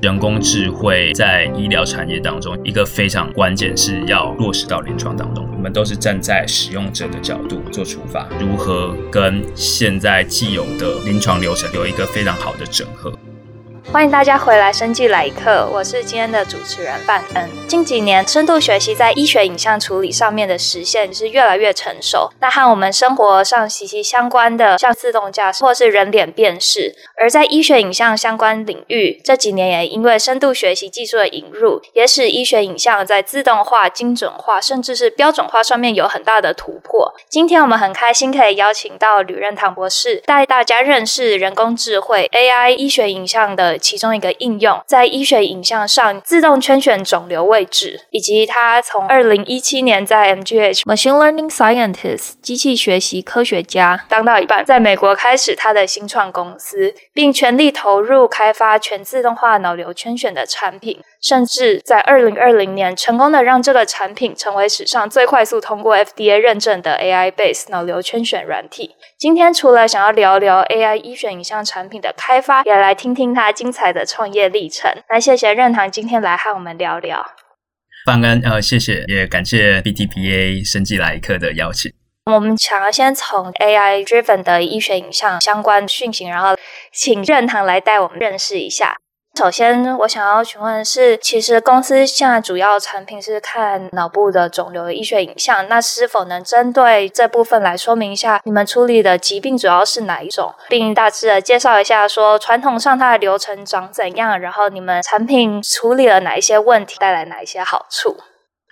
人工智慧在医疗产业当中一个非常关键，是要落实到临床当中。我们都是站在使用者的角度做出发，如何跟现在既有的临床流程有一个非常好的整合。欢迎大家回来，生技来一课，我是今天的主持人范恩。近几年，深度学习在医学影像处理上面的实现是越来越成熟。那和我们生活上息息相关的，像自动驾驶或是人脸辨识，而在医学影像相关领域，这几年也因为深度学习技术的引入，也使医学影像在自动化、精准化，甚至是标准化上面有很大的突破。今天我们很开心可以邀请到吕任堂博士，带大家认识人工智慧 AI 医学影像的。其中一个应用，在医学影像上自动圈选肿瘤位置，以及他从二零一七年在 MGH Machine Learning Scientist 机器学习科学家当到一半，在美国开始他的新创公司，并全力投入开发全自动化脑瘤圈选的产品，甚至在二零二零年成功的让这个产品成为史上最快速通过 FDA 认证的 AI-based 脑瘤圈选软体。今天除了想要聊聊 AI 医学影像产品的开发，也来听听他精彩的创业历程。那谢谢任堂今天来和我们聊聊。范恩，呃，谢谢，也感谢 BTPA 生技来客的邀请。我们想要先从 AI driven 的医学影像相关讯息，然后请任堂来带我们认识一下。首先，我想要询问的是，其实公司现在主要产品是看脑部的肿瘤的医学影像，那是否能针对这部分来说明一下，你们处理的疾病主要是哪一种，并大致的介绍一下，说传统上它的流程长怎样，然后你们产品处理了哪一些问题，带来哪一些好处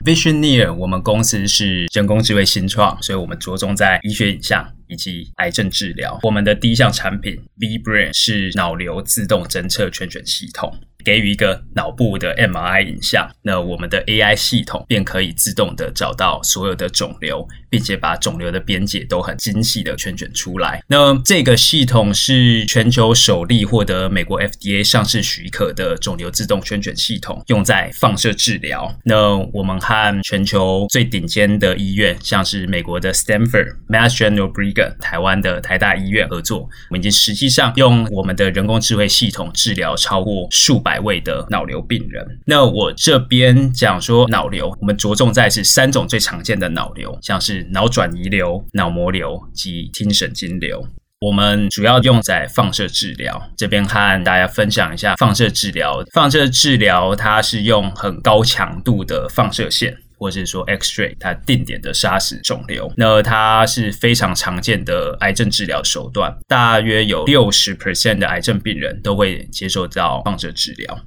？Visioneer，我们公司是人工智慧新创，所以我们着重在医学影像。以及癌症治疗。我们的第一项产品 V-Brain 是脑瘤自动侦测圈选系统。给予一个脑部的 MRI 影像，那我们的 AI 系统便可以自动的找到所有的肿瘤，并且把肿瘤的边界都很精细的圈选出来。那这个系统是全球首例获得美国 FDA 上市许可的肿瘤自动圈选系统，用在放射治疗。那我们和全球最顶尖的医院，像是美国的 Stanford、Mass General Brigham、台湾的台大医院合作，我们已经实际上用我们的人工智慧系统治疗超过数百位的脑瘤病人，那我这边讲说脑瘤，我们着重在是三种最常见的脑瘤，像是脑转移瘤、脑膜瘤及听神经瘤。我们主要用在放射治疗，这边和大家分享一下放射治疗。放射治疗它是用很高强度的放射线，或者是说 X-ray，它定点的杀死肿瘤。那它是非常常见的癌症治疗手段，大约有六十 percent 的癌症病人都会接受到放射治疗。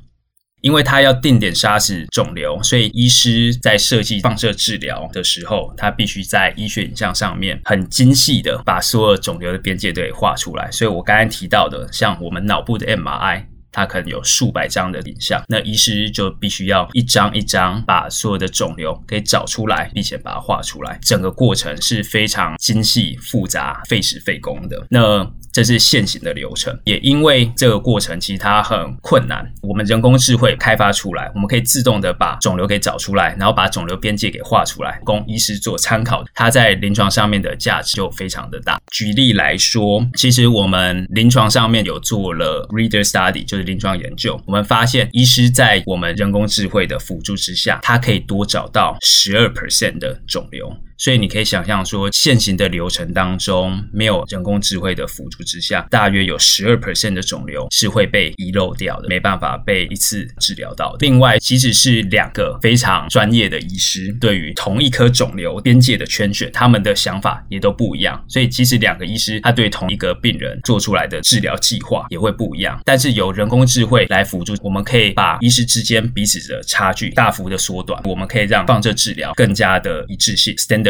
因为它要定点杀死肿瘤，所以医师在设计放射治疗的时候，他必须在医学影像上面很精细的把所有肿瘤的边界都给画出来。所以我刚才提到的，像我们脑部的 MRI，它可能有数百张的影像，那医师就必须要一张一张把所有的肿瘤给找出来，并且把它画出来。整个过程是非常精细、复杂、费时费工的。那这是现行的流程，也因为这个过程其实它很困难，我们人工智慧开发出来，我们可以自动的把肿瘤给找出来，然后把肿瘤边界给画出来，供医师做参考。它在临床上面的价值就非常的大。举例来说，其实我们临床上面有做了 reader study，就是临床研究，我们发现医师在我们人工智慧的辅助之下，它可以多找到十二 percent 的肿瘤。所以你可以想象说，现行的流程当中，没有人工智慧的辅助之下，大约有十二 percent 的肿瘤是会被遗漏掉的，没办法被一次治疗到。另外，即使是两个非常专业的医师，对于同一颗肿瘤边界的圈选，他们的想法也都不一样。所以，即使两个医师他对同一个病人做出来的治疗计划也会不一样。但是有人工智慧来辅助，我们可以把医师之间彼此的差距大幅的缩短，我们可以让放射治疗更加的一致性 （standard）。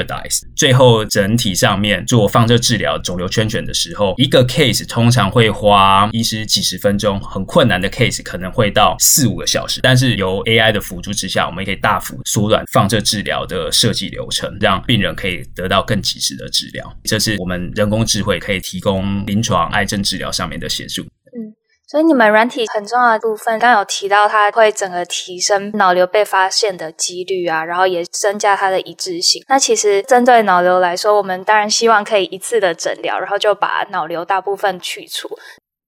最后，整体上面做放射治疗肿瘤圈选的时候，一个 case 通常会花医师几十分钟，很困难的 case 可能会到四五个小时。但是由 AI 的辅助之下，我们也可以大幅缩短放射治疗的设计流程，让病人可以得到更及时的治疗。这是我们人工智慧可以提供临床癌症治疗上面的协助。所以你们软体很重要的部分，刚有提到它会整个提升脑瘤被发现的几率啊，然后也增加它的一致性。那其实针对脑瘤来说，我们当然希望可以一次的诊疗，然后就把脑瘤大部分去除。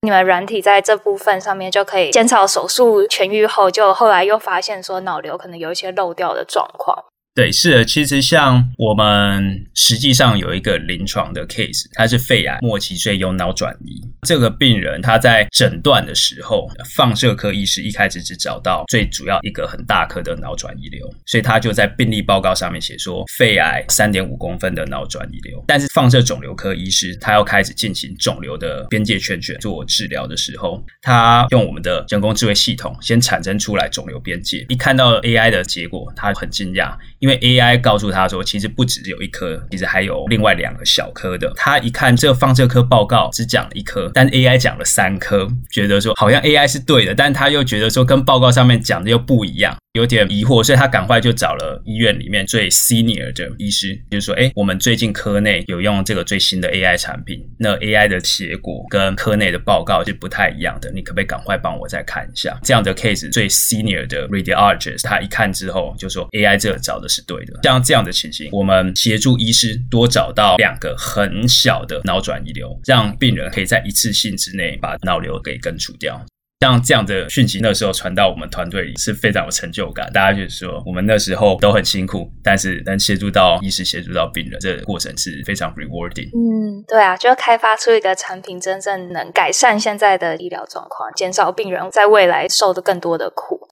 你们软体在这部分上面就可以减少手术痊愈后，就后来又发现说脑瘤可能有一些漏掉的状况。对，是的，其实像我们实际上有一个临床的 case，他是肺癌末期，所以有脑转移。这个病人他在诊断的时候，放射科医师一开始只找到最主要一个很大颗的脑转移瘤，所以他就在病历报告上面写说肺癌三点五公分的脑转移瘤。但是放射肿瘤科医师他要开始进行肿瘤的边界圈圈做治疗的时候，他用我们的人工智慧系统先产生出来肿瘤边界，一看到 AI 的结果，他很惊讶。因为 AI 告诉他说，其实不只有一颗，其实还有另外两个小颗的。他一看这放这颗报告只讲了一颗，但 AI 讲了三颗，觉得说好像 AI 是对的，但他又觉得说跟报告上面讲的又不一样。有点疑惑，所以他赶快就找了医院里面最 senior 的医师，就是说，诶，我们最近科内有用这个最新的 AI 产品，那 AI 的结果跟科内的报告是不太一样的，你可不可以赶快帮我再看一下？这样的 case 最 senior 的 radiologist 他一看之后就说，AI 这找的是对的。像这样的情形，我们协助医师多找到两个很小的脑转移瘤，让病人可以在一次性之内把脑瘤给根除掉。像这样的讯息，那时候传到我们团队里是非常有成就感。大家就是说，我们那时候都很辛苦，但是能协助到医师、协助到病人，这个过程是非常 rewarding。嗯，对啊，就开发出一个产品，真正能改善现在的医疗状况，减少病人在未来受的更多的苦。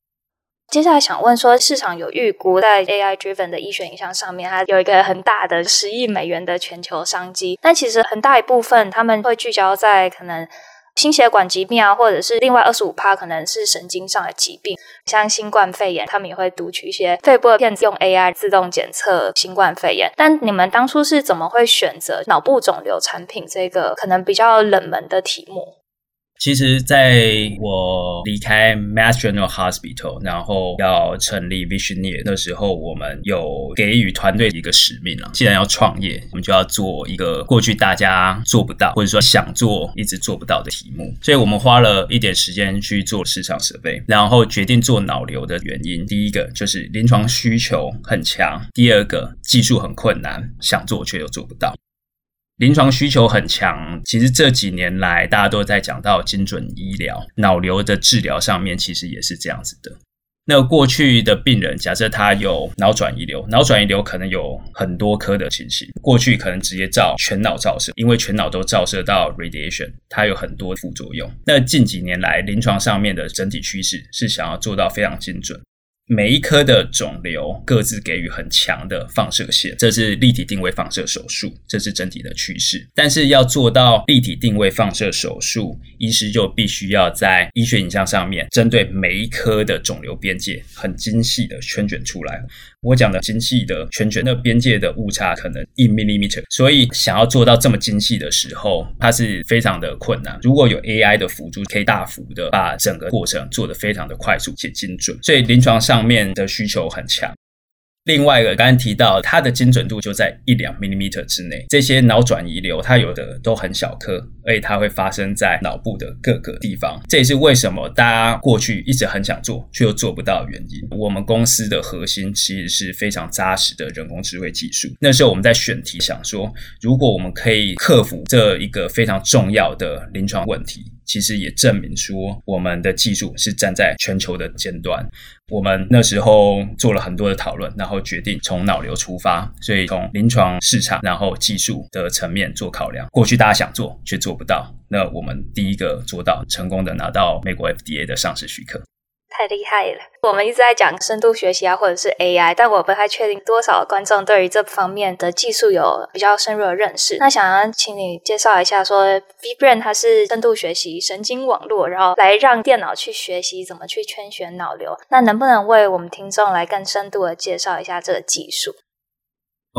接下来想问说，市场有预估在 AI driven 的医学影像上面，它有一个很大的十亿美元的全球商机，但其实很大一部分他们会聚焦在可能。心血管疾病啊，或者是另外二十五趴可能是神经上的疾病，像新冠肺炎，他们也会读取一些肺部的片子，用 AI 自动检测新冠肺炎。但你们当初是怎么会选择脑部肿瘤产品这个可能比较冷门的题目？其实，在我离开 Mass General Hospital，然后要成立 Visioneer 的时候，我们有给予团队一个使命了。既然要创业，我们就要做一个过去大家做不到，或者说想做一直做不到的题目。所以我们花了一点时间去做市场设备然后决定做脑瘤的原因，第一个就是临床需求很强，第二个技术很困难，想做却又做不到。临床需求很强，其实这几年来大家都在讲到精准医疗，脑瘤的治疗上面其实也是这样子的。那过去的病人，假设他有脑转移瘤，脑转移瘤可能有很多颗的情形，过去可能直接照全脑照射，因为全脑都照射到 radiation，它有很多副作用。那近几年来临床上面的整体趋势是想要做到非常精准。每一颗的肿瘤各自给予很强的放射线，这是立体定位放射手术，这是整体的趋势。但是要做到立体定位放射手术，医师就必须要在医学影像上面，针对每一颗的肿瘤边界，很精细的圈卷出来。我讲的精细的圈卷，那边界的误差可能一 millimeter，所以想要做到这么精细的时候，它是非常的困难。如果有 AI 的辅助，可以大幅的把整个过程做得非常的快速且精准，所以临床上面的需求很强。另外一个，刚刚提到它的精准度就在一两 millimeter 之内。这些脑转移瘤，它有的都很小颗，而且它会发生在脑部的各个地方。这也是为什么大家过去一直很想做，却又做不到的原因。我们公司的核心其实是非常扎实的人工智慧技术。那时候我们在选题，想说，如果我们可以克服这一个非常重要的临床问题。其实也证明说，我们的技术是站在全球的尖端。我们那时候做了很多的讨论，然后决定从脑瘤出发，所以从临床市场，然后技术的层面做考量。过去大家想做却做不到，那我们第一个做到，成功的拿到美国 FDA 的上市许可。太厉害了！我们一直在讲深度学习啊，或者是 AI，但我不太确定多少观众对于这方面的技术有比较深入的认识。那想要请你介绍一下说，说 VBrain 它是深度学习神经网络，然后来让电脑去学习怎么去圈选脑瘤。那能不能为我们听众来更深度的介绍一下这个技术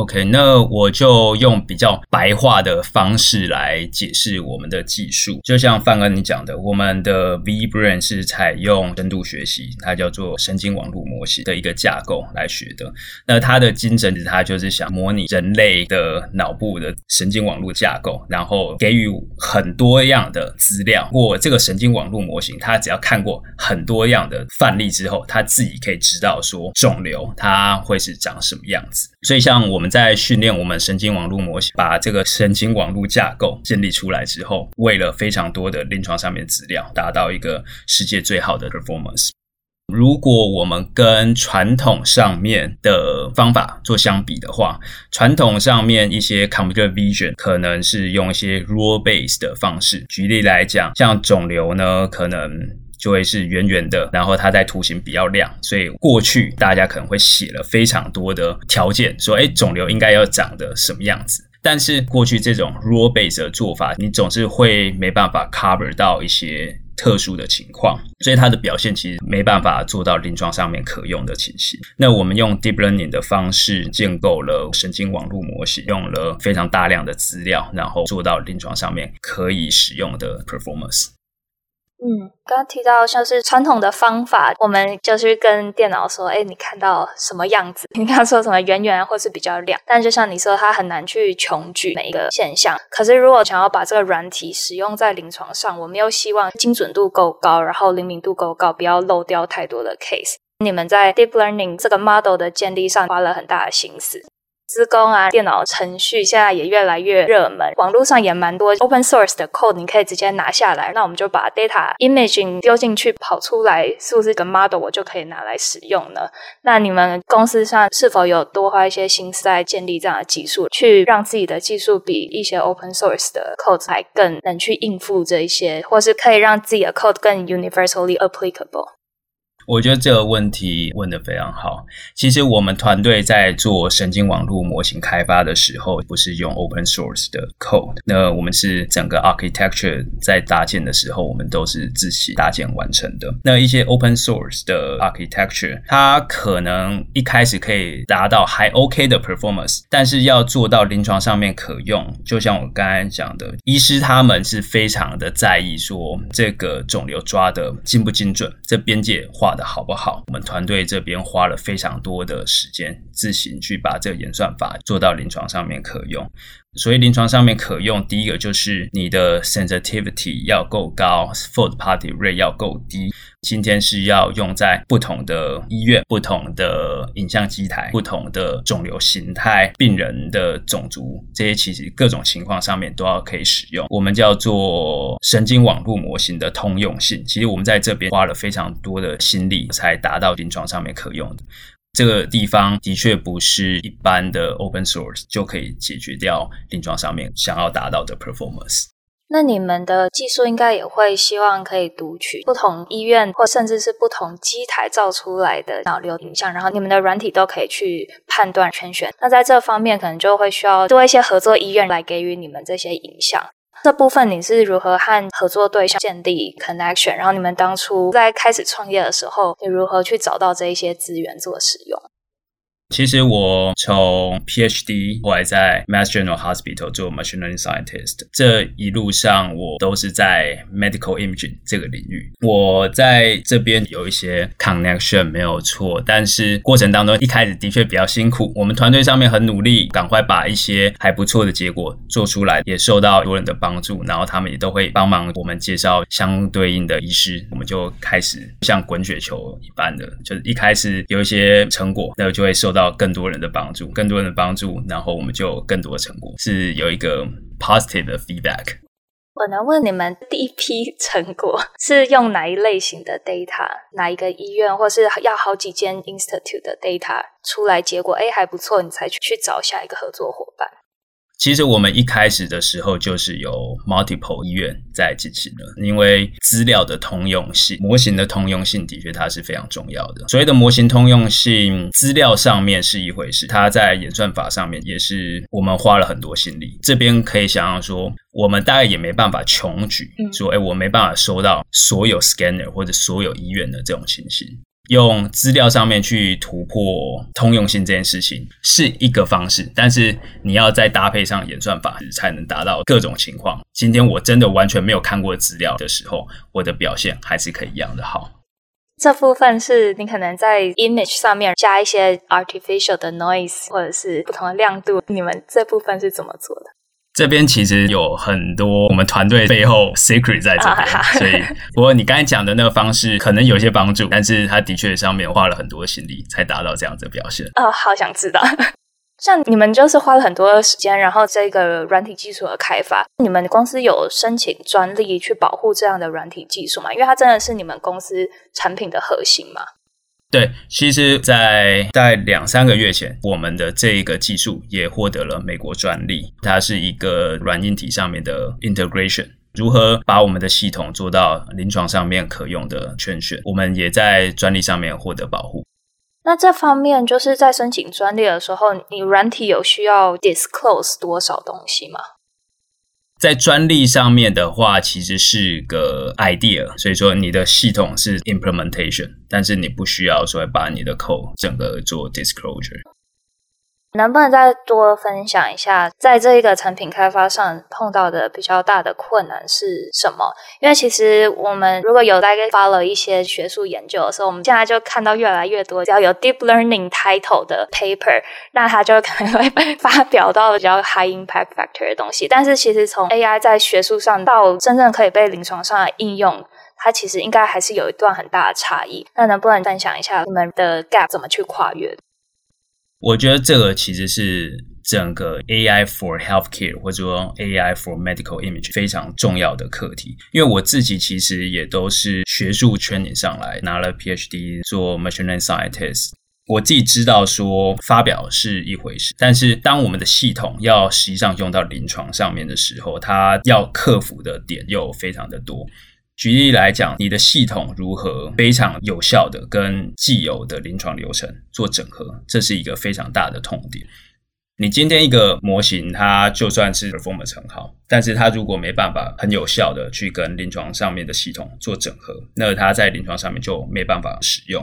？OK，那我就用比较白话的方式来解释我们的技术。就像范哥你讲的，我们的 VBrain 是采用深度学习，它叫做神经网络模型的一个架构来学的。那它的精神，它就是想模拟人类的脑部的神经网络架构，然后给予很多样的资料。我这个神经网络模型，它只要看过很多样的范例之后，它自己可以知道说肿瘤它会是长什么样子。所以像我们。在训练我们神经网络模型，把这个神经网络架构建立出来之后，为了非常多的临床上面资料，达到一个世界最好的 performance。如果我们跟传统上面的方法做相比的话，传统上面一些 computer vision 可能是用一些 rule based 的方式。举例来讲，像肿瘤呢，可能就会是圆圆的，然后它在图形比较亮，所以过去大家可能会写了非常多的条件，说，诶，肿瘤应该要长得什么样子。但是过去这种 rule based 的做法，你总是会没办法 cover 到一些。特殊的情况，所以它的表现其实没办法做到临床上面可用的情形。那我们用 deep learning 的方式建构了神经网络模型，用了非常大量的资料，然后做到临床上面可以使用的 performance。嗯，刚刚提到像是传统的方法，我们就是跟电脑说，哎，你看到什么样子？你刚刚说什么圆圆或是比较亮？但就像你说，它很难去穷举每一个现象。可是如果想要把这个软体使用在临床上，我们又希望精准度够高，然后灵敏度够高，不要漏掉太多的 case。你们在 deep learning 这个 model 的建立上花了很大的心思。资工啊，电脑程序现在也越来越热门，网络上也蛮多 open source 的 code，你可以直接拿下来。那我们就把 data imaging 丢进去，跑出来是不是个 model，我就可以拿来使用呢？那你们公司上是否有多花一些心思在建立这样的技术，去让自己的技术比一些 open source 的 code 还更能去应付这一些，或是可以让自己的 code 更 universally applicable？我觉得这个问题问得非常好。其实我们团队在做神经网络模型开发的时候，不是用 open source 的 code。那我们是整个 architecture 在搭建的时候，我们都是自己搭建完成的。那一些 open source 的 architecture，它可能一开始可以达到还 OK 的 performance，但是要做到临床上面可用，就像我刚才讲的，医师他们是非常的在意说这个肿瘤抓得精不精准，这边界画好不好？我们团队这边花了非常多的时间，自行去把这个演算法做到临床上面可用。所以临床上面可用，第一个就是你的 sensitivity 要够高，false positive rate 要够低。今天是要用在不同的医院、不同的影像机台、不同的肿瘤形态、病人的种族，这些其实各种情况上面都要可以使用。我们叫做神经网络模型的通用性。其实我们在这边花了非常多的心力，才达到临床上面可用的。这个地方的确不是一般的 open source 就可以解决掉临床上面想要达到的 performance。那你们的技术应该也会希望可以读取不同医院或甚至是不同机台造出来的脑瘤影像，然后你们的软体都可以去判断圈选。那在这方面可能就会需要多一些合作医院来给予你们这些影像。这部分你是如何和合作对象建立 connection？然后你们当初在开始创业的时候，你如何去找到这一些资源做使用？其实我从 PhD 后来在 Mass General Hospital 做 Machine Learning Scientist，这一路上我都是在 Medical Imaging 这个领域。我在这边有一些 connection 没有错，但是过程当中一开始的确比较辛苦。我们团队上面很努力，赶快把一些还不错的结果做出来，也受到多人的帮助，然后他们也都会帮忙我们介绍相对应的医师，我们就开始像滚雪球一般的，就是一开始有一些成果，那就会受到。到更多人的帮助，更多人的帮助，然后我们就有更多的成果，是有一个 positive 的 feedback。我能问你们第一批成果是用哪一类型的 data？哪一个医院，或是要好几间 institute 的 data 出来？结果哎还不错，你才去去找下一个合作伙伴。其实我们一开始的时候就是有 multiple 医院在进行的，因为资料的通用性、模型的通用性的确它是非常重要的。所谓的模型通用性，资料上面是一回事，它在演算法上面也是我们花了很多心力。这边可以想象说，我们大概也没办法穷举，说哎，我没办法收到所有 scanner 或者所有医院的这种情形。用资料上面去突破通用性这件事情是一个方式，但是你要再搭配上演算法，才能达到各种情况。今天我真的完全没有看过资料的时候，我的表现还是可以一样的好。这部分是你可能在 image 上面加一些 artificial 的 noise，或者是不同的亮度，你们这部分是怎么做的？这边其实有很多我们团队背后 secret 在这边，所以不过你刚才讲的那个方式可能有些帮助，但是它的确上面花了很多心力才达到这样子的表现。哦，好想知道。像你们就是花了很多时间，然后这个软体技术的开发，你们公司有申请专利去保护这样的软体技术吗？因为它真的是你们公司产品的核心嘛。对，其实，在大概两三个月前，我们的这一个技术也获得了美国专利。它是一个软硬体上面的 integration，如何把我们的系统做到临床上面可用的全选，我们也在专利上面获得保护。那这方面就是在申请专利的时候，你软体有需要 disclose 多少东西吗？在专利上面的话，其实是个 idea，所以说你的系统是 implementation，但是你不需要说把你的 code 整个做 disclosure。能不能再多分享一下，在这一个产品开发上碰到的比较大的困难是什么？因为其实我们如果有大概 follow 一些学术研究的时候，我们现在就看到越来越多只要有 deep learning title 的 paper，那它就可能会被发表到比较 high impact factor 的东西。但是其实从 AI 在学术上到真正可以被临床上的应用，它其实应该还是有一段很大的差异。那能不能分享一下你们的 gap 怎么去跨越？我觉得这个其实是整个 AI for healthcare 或者说 AI for medical image 非常重要的课题。因为我自己其实也都是学术圈里上来，拿了 PhD 做 machine learning scientist。我自己知道说发表是一回事，但是当我们的系统要实际上用到临床上面的时候，它要克服的点又非常的多。举例来讲，你的系统如何非常有效的跟既有的临床流程做整合，这是一个非常大的痛点。你今天一个模型，它就算是 performance 很好，但是它如果没办法很有效的去跟临床上面的系统做整合，那它在临床上面就没办法使用。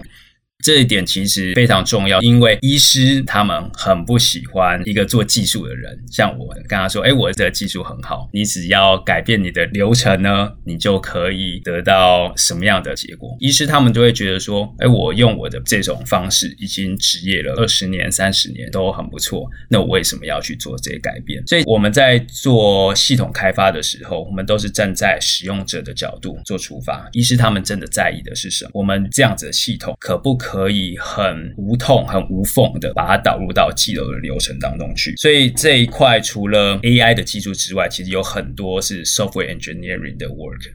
这一点其实非常重要，因为医师他们很不喜欢一个做技术的人，像我跟他说：“哎，我这个技术很好，你只要改变你的流程呢，你就可以得到什么样的结果。”医师他们就会觉得说：“哎，我用我的这种方式已经执业了二十年、三十年都很不错，那我为什么要去做这些改变？”所以我们在做系统开发的时候，我们都是站在使用者的角度做出发。医师他们真的在意的是什么？我们这样子的系统可不可可以很无痛、很无缝的把它导入到既有的流程当中去，所以这一块除了 AI 的技术之外，其实有很多是 software engineering 的 work。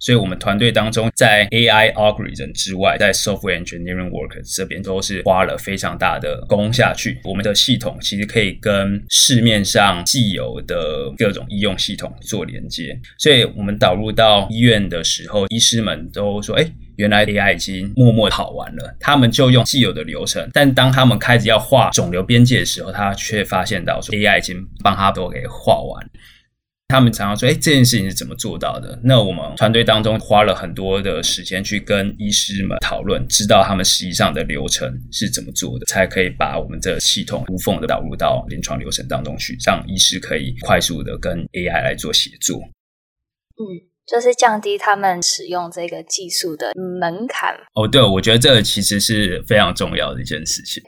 所以我们团队当中，在 AI algorithm 之外，在 software engineering work 这边都是花了非常大的功下去。我们的系统其实可以跟市面上既有的各种医用系统做连接，所以我们导入到医院的时候，医师们都说：“哎。”原来 AI 已经默默跑完了，他们就用既有的流程，但当他们开始要画肿瘤边界的时候，他却发现到说 AI 已经帮他都给画完。他们常常说：“哎，这件事情是怎么做到的？”那我们团队当中花了很多的时间去跟医师们讨论，知道他们实际上的流程是怎么做的，才可以把我们的系统无缝的导入到临床流程当中去，让医师可以快速的跟 AI 来做协作。嗯。就是降低他们使用这个技术的门槛。哦，对，我觉得这个其实是非常重要的一件事情。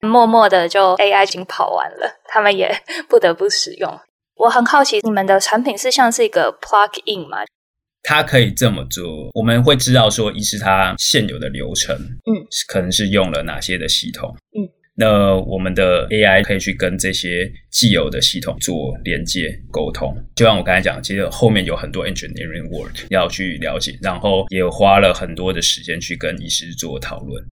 默默的就 AI 已经跑完了，他们也不得不使用。我很好奇，你们的产品是像是一个 plug in 吗？它可以这么做，我们会知道说，一是它现有的流程，嗯，可能是用了哪些的系统，嗯。那我们的 AI 可以去跟这些既有的系统做连接沟通，就像我刚才讲，其实后面有很多 engineering work 要去了解，然后也花了很多的时间去跟医师做讨论。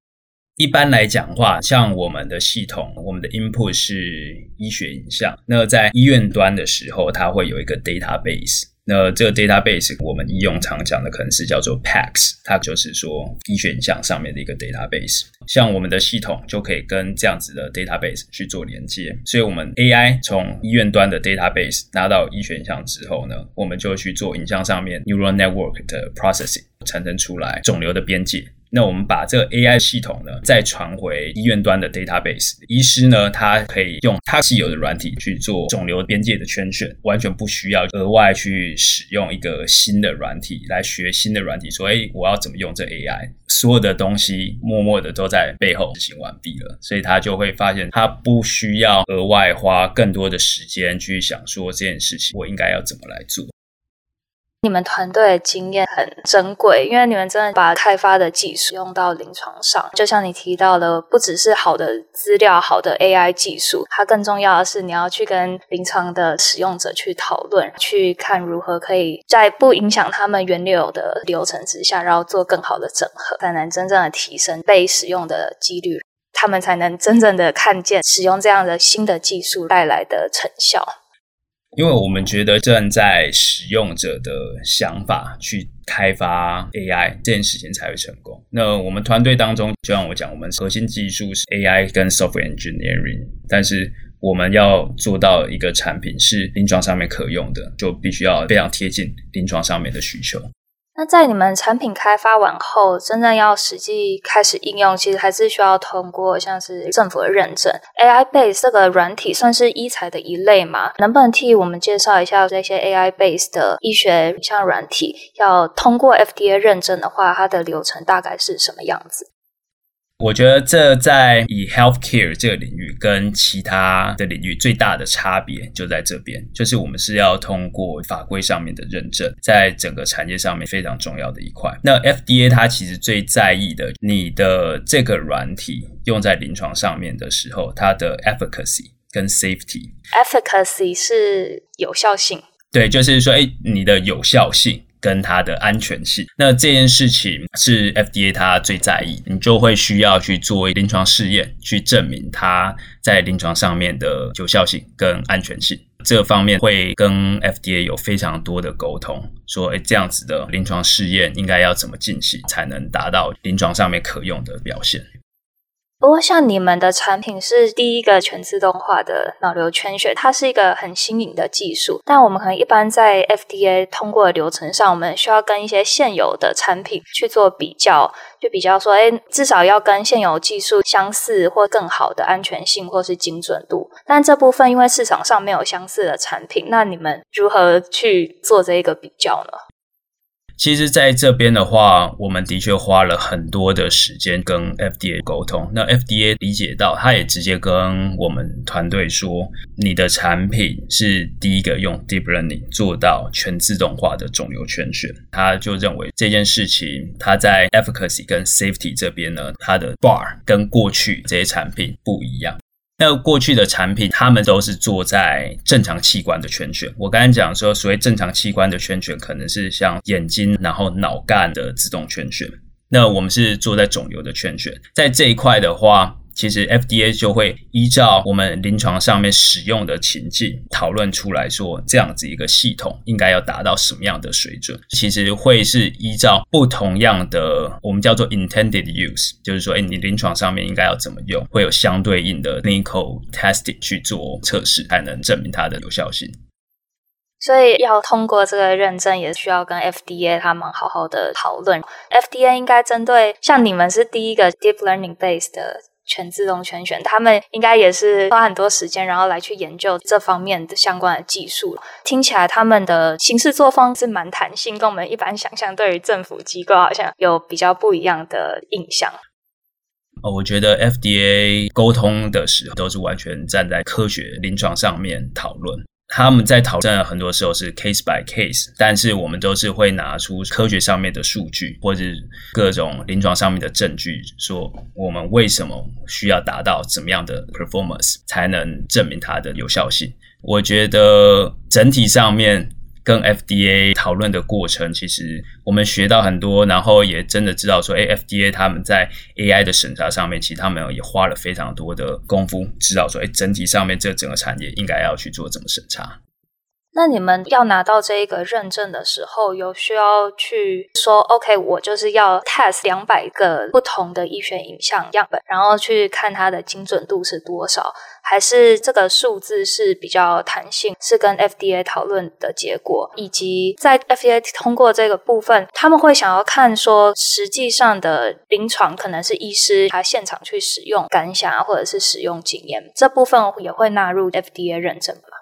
一般来讲的话，像我们的系统，我们的 input 是医学影像，那在医院端的时候，它会有一个 database。那这个 database 我们医用常讲的可能是叫做 PACS，它就是说医学影像上面的一个 database。像我们的系统就可以跟这样子的 database 去做连接，所以我们 AI 从医院端的 database 拿到医学影像之后呢，我们就去做影像上面 neural network 的 processing，产生出来肿瘤的边界。那我们把这个 AI 系统呢，再传回医院端的 database，医师呢，他可以用他既有的软体去做肿瘤边界的圈选，完全不需要额外去使用一个新的软体来学新的软体，说，哎，我要怎么用这 AI？所有的东西默默的都在背后执行完毕了，所以他就会发现，他不需要额外花更多的时间去想说这件事情，我应该要怎么来做。你们团队的经验很珍贵，因为你们真的把开发的技术用到临床上。就像你提到的，不只是好的资料、好的 AI 技术，它更重要的是你要去跟临床的使用者去讨论，去看如何可以在不影响他们原有的流程之下，然后做更好的整合，才能真正的提升被使用的几率，他们才能真正的看见使用这样的新的技术带来的成效。因为我们觉得站在使用者的想法去开发 AI 这件事情才会成功。那我们团队当中，就像我讲，我们核心技术是 AI 跟 Software Engineering，但是我们要做到一个产品是临床上面可用的，就必须要非常贴近临床上面的需求。那在你们产品开发完后，真正要实际开始应用，其实还是需要通过像是政府的认证。AI Base 这个软体算是医材的一类嘛？能不能替我们介绍一下这些 AI Base 的医学像软体？要通过 FDA 认证的话，它的流程大概是什么样子？我觉得这在以 healthcare 这个领域跟其他的领域最大的差别就在这边，就是我们是要通过法规上面的认证，在整个产业上面非常重要的一块。那 FDA 它其实最在意的，你的这个软体用在临床上面的时候，它的 efficacy 跟 safety。efficacy 是有效性，对，就是说，诶，你的有效性。跟它的安全性，那这件事情是 FDA 它最在意，你就会需要去做临床试验，去证明它在临床上面的有效性跟安全性。这方面会跟 FDA 有非常多的沟通，说，诶，这样子的临床试验应该要怎么进行，才能达到临床上面可用的表现。不过，像你们的产品是第一个全自动化的脑瘤圈选，它是一个很新颖的技术。但我们可能一般在 FDA 通过的流程上，我们需要跟一些现有的产品去做比较，就比较说，哎，至少要跟现有技术相似或更好的安全性或是精准度。但这部分因为市场上没有相似的产品，那你们如何去做这一个比较呢？其实，在这边的话，我们的确花了很多的时间跟 FDA 沟通。那 FDA 理解到，他也直接跟我们团队说：“你的产品是第一个用 Deep Learning 做到全自动化的肿瘤全选。”他就认为这件事情，它在 Efficacy 跟 Safety 这边呢，它的 Bar 跟过去这些产品不一样。那过去的产品，他们都是做在正常器官的圈圈。我刚才讲说，所谓正常器官的圈圈，可能是像眼睛，然后脑干的自动圈圈。那我们是做在肿瘤的圈圈，在这一块的话。其实 FDA 就会依照我们临床上面使用的情境讨论出来说，这样子一个系统应该要达到什么样的水准。其实会是依照不同样的，我们叫做 intended use，就是说，哎，你临床上面应该要怎么用，会有相对应的 clinical testing 去做测试，才能证明它的有效性。所以要通过这个认证，也需要跟 FDA 他们好好的讨论。FDA 应该针对像你们是第一个 deep learning based 的。全自动全选，他们应该也是花很多时间，然后来去研究这方面的相关的技术。听起来他们的行事作风是蛮弹性，跟我们一般想象对于政府机构好像有比较不一样的印象。哦，我觉得 FDA 沟通的时候都是完全站在科学临床上面讨论。他们在讨论很多时候是 case by case，但是我们都是会拿出科学上面的数据或者各种临床上面的证据，说我们为什么需要达到怎么样的 performance 才能证明它的有效性。我觉得整体上面。跟 FDA 讨论的过程，其实我们学到很多，然后也真的知道说，哎，FDA 他们在 AI 的审查上面，其实他们也花了非常多的功夫，知道说，哎，整体上面这整个产业应该要去做怎么审查。那你们要拿到这一个认证的时候，有需要去说，OK，我就是要 test 两百个不同的医学影像样本，然后去看它的精准度是多少，还是这个数字是比较弹性，是跟 FDA 讨论的结果，以及在 FDA 通过这个部分，他们会想要看说，实际上的临床可能是医师他现场去使用感想或者是使用经验，这部分也会纳入 FDA 认证吗？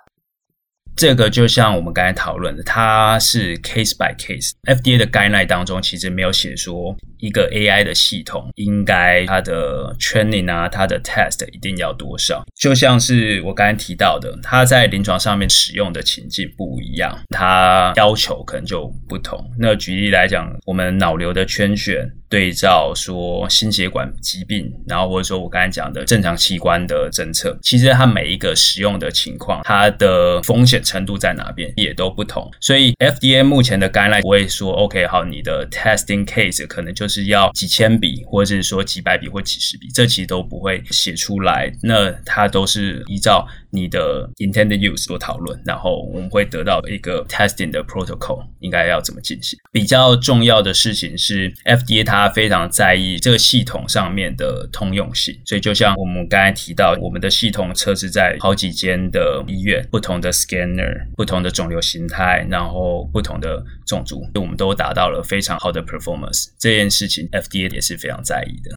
这个就像我们刚才讨论的，它是 case by case。FDA 的 guideline 当中其实没有写说一个 AI 的系统应该它的 training 啊，它的 test 一定要多少。就像是我刚才提到的，它在临床上面使用的情境不一样，它要求可能就不同。那举例来讲，我们脑瘤的圈选对照说心血管疾病，然后或者说我刚才讲的正常器官的侦测，其实它每一个使用的情况，它的风险。程度在哪边也都不同，所以 FDA 目前的干扰不会说 OK 好，你的 testing case 可能就是要几千笔，或者是说几百笔或几十笔，这其实都不会写出来。那它都是依照你的 intended use 做讨论，然后我们会得到一个 testing 的 protocol 应该要怎么进行。比较重要的事情是 FDA 它非常在意这个系统上面的通用性，所以就像我们刚才提到，我们的系统测试在好几间的医院，不同的 scanner，。不同的肿瘤形态，然后不同的种族，我们都达到了非常好的 performance。这件事情，FDA 也是非常在意的。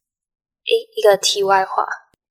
一一个题外话，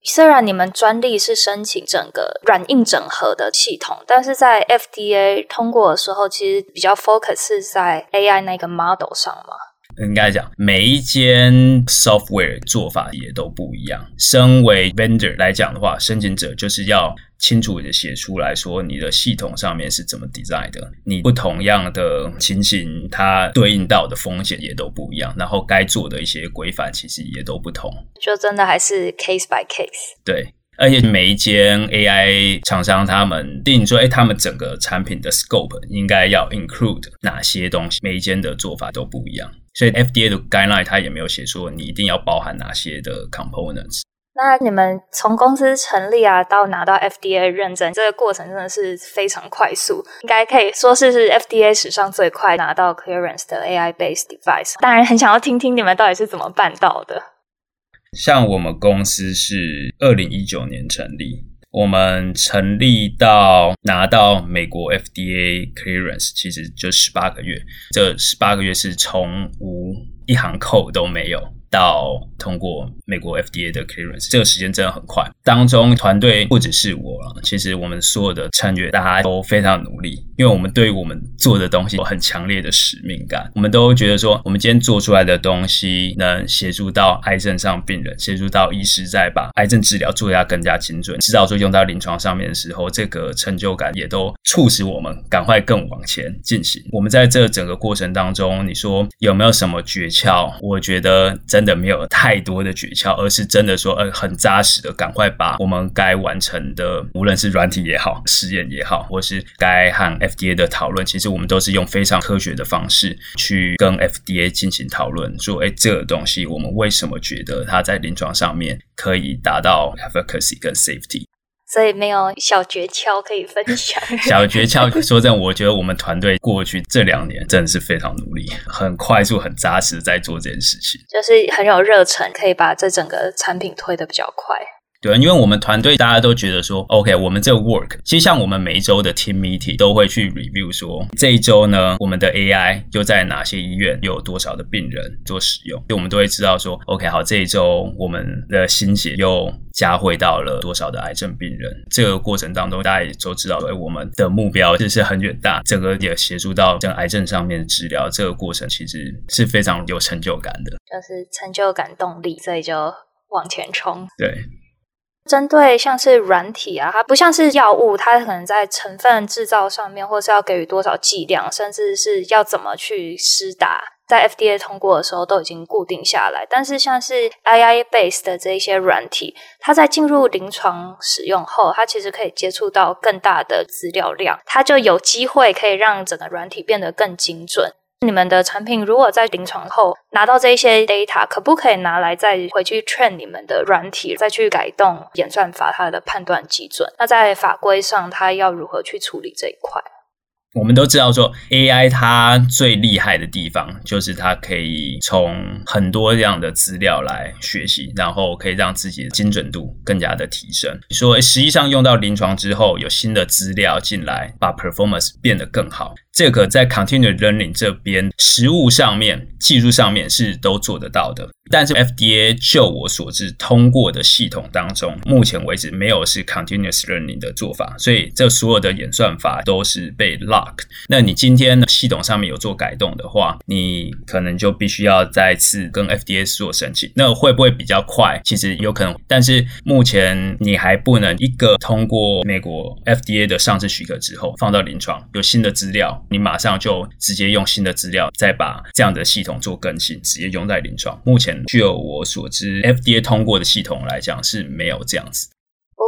虽然你们专利是申请整个软硬整合的系统，但是在 FDA 通过的时候，其实比较 focus 是在 AI 那个 model 上嘛。应该讲，每一间 software 做法也都不一样。身为 vendor 来讲的话，申请者就是要清楚的写出来说，你的系统上面是怎么 design 的，你不同样的情形，它对应到的风险也都不一样，然后该做的一些规范其实也都不同。就真的还是 case by case。对。而且每一间 AI 厂商，他们定说，哎，他们整个产品的 scope 应该要 include 哪些东西，每一间的做法都不一样。所以 FDA 的 guideline 它也没有写说你一定要包含哪些的 components。那你们从公司成立啊到拿到 FDA 认证，这个过程真的是非常快速，应该可以说是是 FDA 史上最快拿到 clearance 的 AI-based device。当然，很想要听听你们到底是怎么办到的。像我们公司是二零一九年成立，我们成立到拿到美国 FDA clearance，其实就十八个月。这十八个月是从无一行扣都没有。到通过美国 FDA 的 clearance，这个时间真的很快。当中团队不只是我了，其实我们所有的成员大家都非常努力，因为我们对于我们做的东西有很强烈的使命感。我们都觉得说，我们今天做出来的东西能协助到癌症上病人，协助到医师在把癌症治疗做得更加精准，知道说用到临床上面的时候，这个成就感也都促使我们赶快更往前进行。我们在这整个过程当中，你说有没有什么诀窍？我觉得真。真的没有太多的诀窍，而是真的说，呃，很扎实的，赶快把我们该完成的，无论是软体也好，实验也好，或是该和 FDA 的讨论，其实我们都是用非常科学的方式去跟 FDA 进行讨论，说，哎，这个东西我们为什么觉得它在临床上面可以达到 efficacy 跟 safety。所以没有小诀窍可以分享。小诀窍，说真的，我觉得我们团队过去这两年真的是非常努力，很快速、很扎实在做这件事情，就是很有热忱，可以把这整个产品推得比较快。对，因为我们团队大家都觉得说，OK，我们这个 work，其实像我们每一周的 team meeting 都会去 review 说，这一周呢，我们的 AI 又在哪些医院又有多少的病人做使用，就我们都会知道说，OK，好，这一周我们的心血又加汇到了多少的癌症病人。这个过程当中，大家也都知道，哎，我们的目标就是很远大，整个也协助到像癌症上面的治疗，这个过程其实是非常有成就感的，就是成就感动力，所以就往前冲。对。针对像是软体啊，它不像是药物，它可能在成分制造上面，或是要给予多少剂量，甚至是要怎么去施打，在 FDA 通过的时候都已经固定下来。但是像是 AI base 的这一些软体，它在进入临床使用后，它其实可以接触到更大的资料量，它就有机会可以让整个软体变得更精准。你们的产品如果在临床后拿到这一些 data，可不可以拿来再回去劝你们的软体，再去改动演算法它的判断基准？那在法规上，它要如何去处理这一块？我们都知道说，AI 它最厉害的地方就是它可以从很多这样的资料来学习，然后可以让自己的精准度更加的提升。说实际上用到临床之后，有新的资料进来，把 performance 变得更好。这个在 continuous learning 这边，实物上面、技术上面是都做得到的。但是 FDA 就我所知通过的系统当中，目前为止没有是 continuous learning 的做法，所以这所有的演算法都是被 l o。那你今天系统上面有做改动的话，你可能就必须要再次跟 FDA 做申请。那会不会比较快？其实有可能，但是目前你还不能一个通过美国 FDA 的上市许可之后放到临床，有新的资料。你马上就直接用新的资料，再把这样的系统做更新，直接用在临床。目前据我所知，FDA 通过的系统来讲是没有这样子。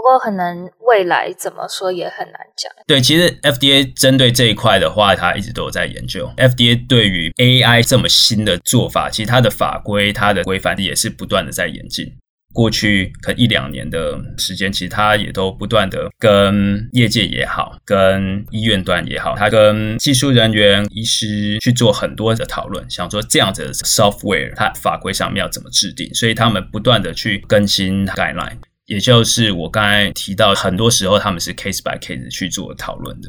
不过可能未来怎么说也很难讲。对，其实 FDA 针对这一块的话，它一直都有在研究。FDA 对于 AI 这么新的做法，其实它的法规、它的规范也是不断的在演进。过去可能一两年的时间，其实它也都不断的跟业界也好，跟医院端也好，它跟技术人员、医师去做很多的讨论，想说这样子的 software 它法规上面要怎么制定，所以他们不断的去更新 guideline，也就是我刚才提到，很多时候他们是 case by case 去做讨论的。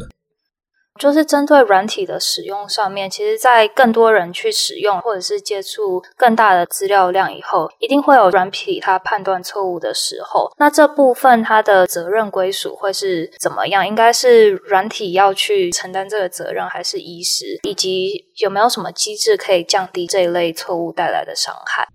就是针对软体的使用上面，其实，在更多人去使用或者是接触更大的资料量以后，一定会有软体它判断错误的时候。那这部分它的责任归属会是怎么样？应该是软体要去承担这个责任，还是医师？以及有没有什么机制可以降低这一类错误带来的伤害？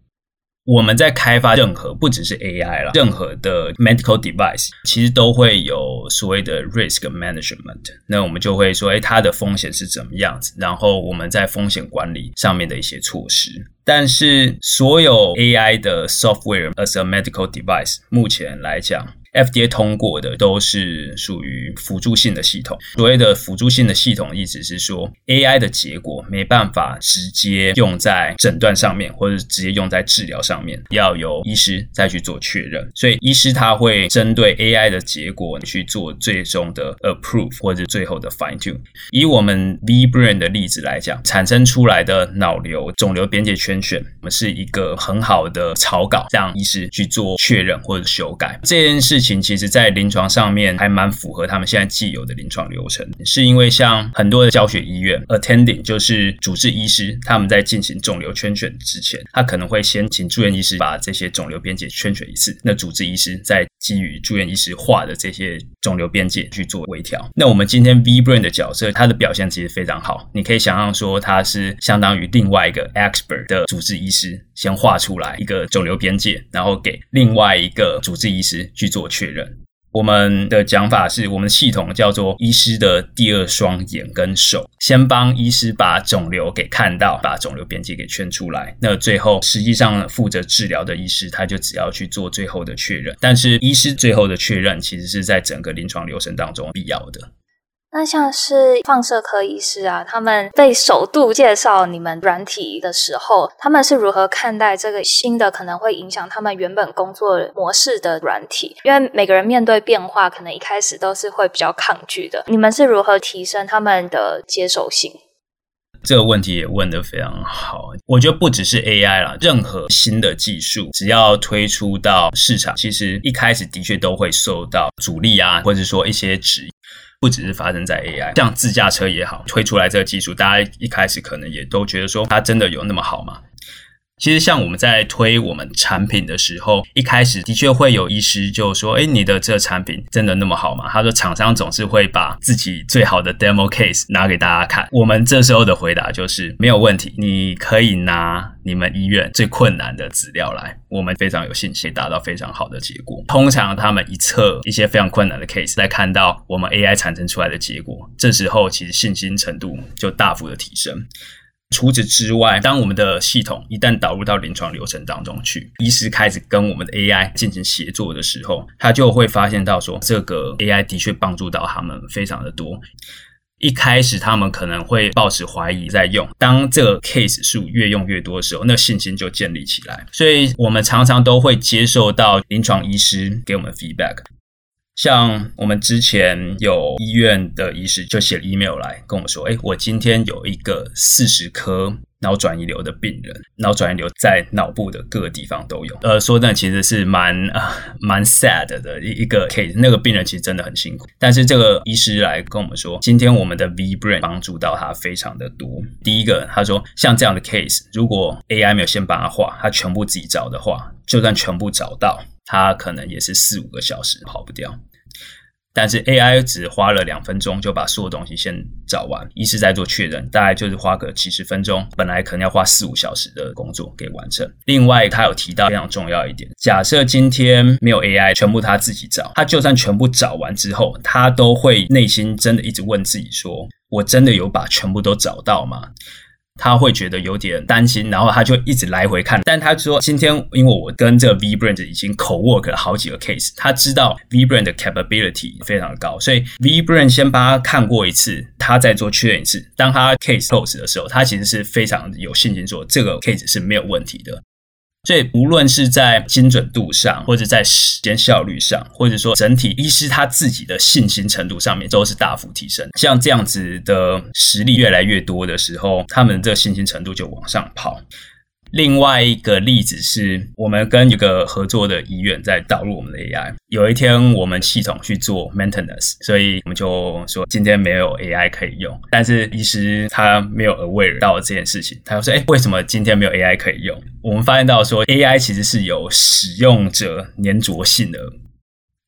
我们在开发任何不只是 AI 了，任何的 medical device 其实都会有所谓的 risk management。那我们就会说，哎，它的风险是怎么样子？然后我们在风险管理上面的一些措施。但是所有 AI 的 software as a medical device，目前来讲，FDA 通过的都是属于辅助性的系统。所谓的辅助性的系统，意思是说 AI 的结果没办法直接用在诊断上面，或者直接用在治疗上面，要由医师再去做确认。所以医师他会针对 AI 的结果去做最终的 approve 或者最后的 fine tune。以我们 vBrain 的例子来讲，产生出来的脑瘤肿瘤边界圈选，我们是一个很好的草稿，让医师去做确认或者修改这件事。情其实，在临床上面还蛮符合他们现在既有的临床流程，是因为像很多的教学医院，attending 就是主治医师，他们在进行肿瘤圈选之前，他可能会先请住院医师把这些肿瘤边界圈选一次，那主治医师再基于住院医师画的这些肿瘤边界去做微调。那我们今天 vBrain 的角色，它的表现其实非常好，你可以想象说，它是相当于另外一个 expert 的主治医师先画出来一个肿瘤边界，然后给另外一个主治医师去做。确认，我们的讲法是我们系统叫做医师的第二双眼跟手，先帮医师把肿瘤给看到，把肿瘤边界给圈出来。那最后实际上负责治疗的医师，他就只要去做最后的确认。但是医师最后的确认，其实是在整个临床流程当中必要的。那像是放射科医师啊，他们被首度介绍你们软体的时候，他们是如何看待这个新的可能会影响他们原本工作模式的软体？因为每个人面对变化，可能一开始都是会比较抗拒的。你们是如何提升他们的接受性？这个问题也问得非常好。我觉得不只是 AI 啦，任何新的技术只要推出到市场，其实一开始的确都会受到阻力啊，或者说一些质疑。不只是发生在 AI，像自驾车也好，推出来这个技术，大家一开始可能也都觉得说它真的有那么好吗？其实，像我们在推我们产品的时候，一开始的确会有医师就说：“诶，你的这个产品真的那么好吗？”他说：“厂商总是会把自己最好的 demo case 拿给大家看。”我们这时候的回答就是：“没有问题，你可以拿你们医院最困难的资料来，我们非常有信心达到非常好的结果。”通常他们一测一些非常困难的 case，再看到我们 AI 产生出来的结果，这时候其实信心程度就大幅的提升。除此之外，当我们的系统一旦导入到临床流程当中去，医师开始跟我们的 AI 进行协作的时候，他就会发现到说，这个 AI 的确帮助到他们非常的多。一开始他们可能会抱持怀疑在用，当这个 case 数越用越多的时候，那信心就建立起来。所以我们常常都会接受到临床医师给我们 feedback。像我们之前有医院的医师就写了 email 来跟我们说，哎，我今天有一个四十颗脑转移瘤的病人，脑转移瘤在脑部的各个地方都有。呃，说真的其实是蛮 啊蛮 sad 的一一个 case，那个病人其实真的很辛苦。但是这个医师来跟我们说，今天我们的 vBrain 帮助到他非常的多。第一个，他说像这样的 case，如果 AI 没有先帮他画，他全部自己找的话，就算全部找到。他可能也是四五个小时跑不掉，但是 AI 只花了两分钟就把所有东西先找完，一是在做确认，大概就是花个几十分钟，本来可能要花四五小时的工作给完成。另外，他有提到非常重要一点，假设今天没有 AI，全部他自己找，他就算全部找完之后，他都会内心真的一直问自己说：我真的有把全部都找到吗？他会觉得有点担心，然后他就一直来回看。但他说，今天因为我跟这个 V brand 已经 co-work 了好几个 case，他知道 V brand 的 capability 非常的高，所以 V brand 先帮他看过一次，他再做确认一次。当他 case close 的时候，他其实是非常有信心说这个 case 是没有问题的。所以，无论是在精准度上，或者在时间效率上，或者说整体医师他自己的信心程度上面，都是大幅提升。像这样子的实力越来越多的时候，他们的信心程度就往上跑。另外一个例子是我们跟一个合作的医院在导入我们的 AI。有一天我们系统去做 maintenance，所以我们就说今天没有 AI 可以用。但是医师他没有 aware 到这件事情，他就说：“哎，为什么今天没有 AI 可以用？”我们发现到说 AI 其实是有使用者黏着性的。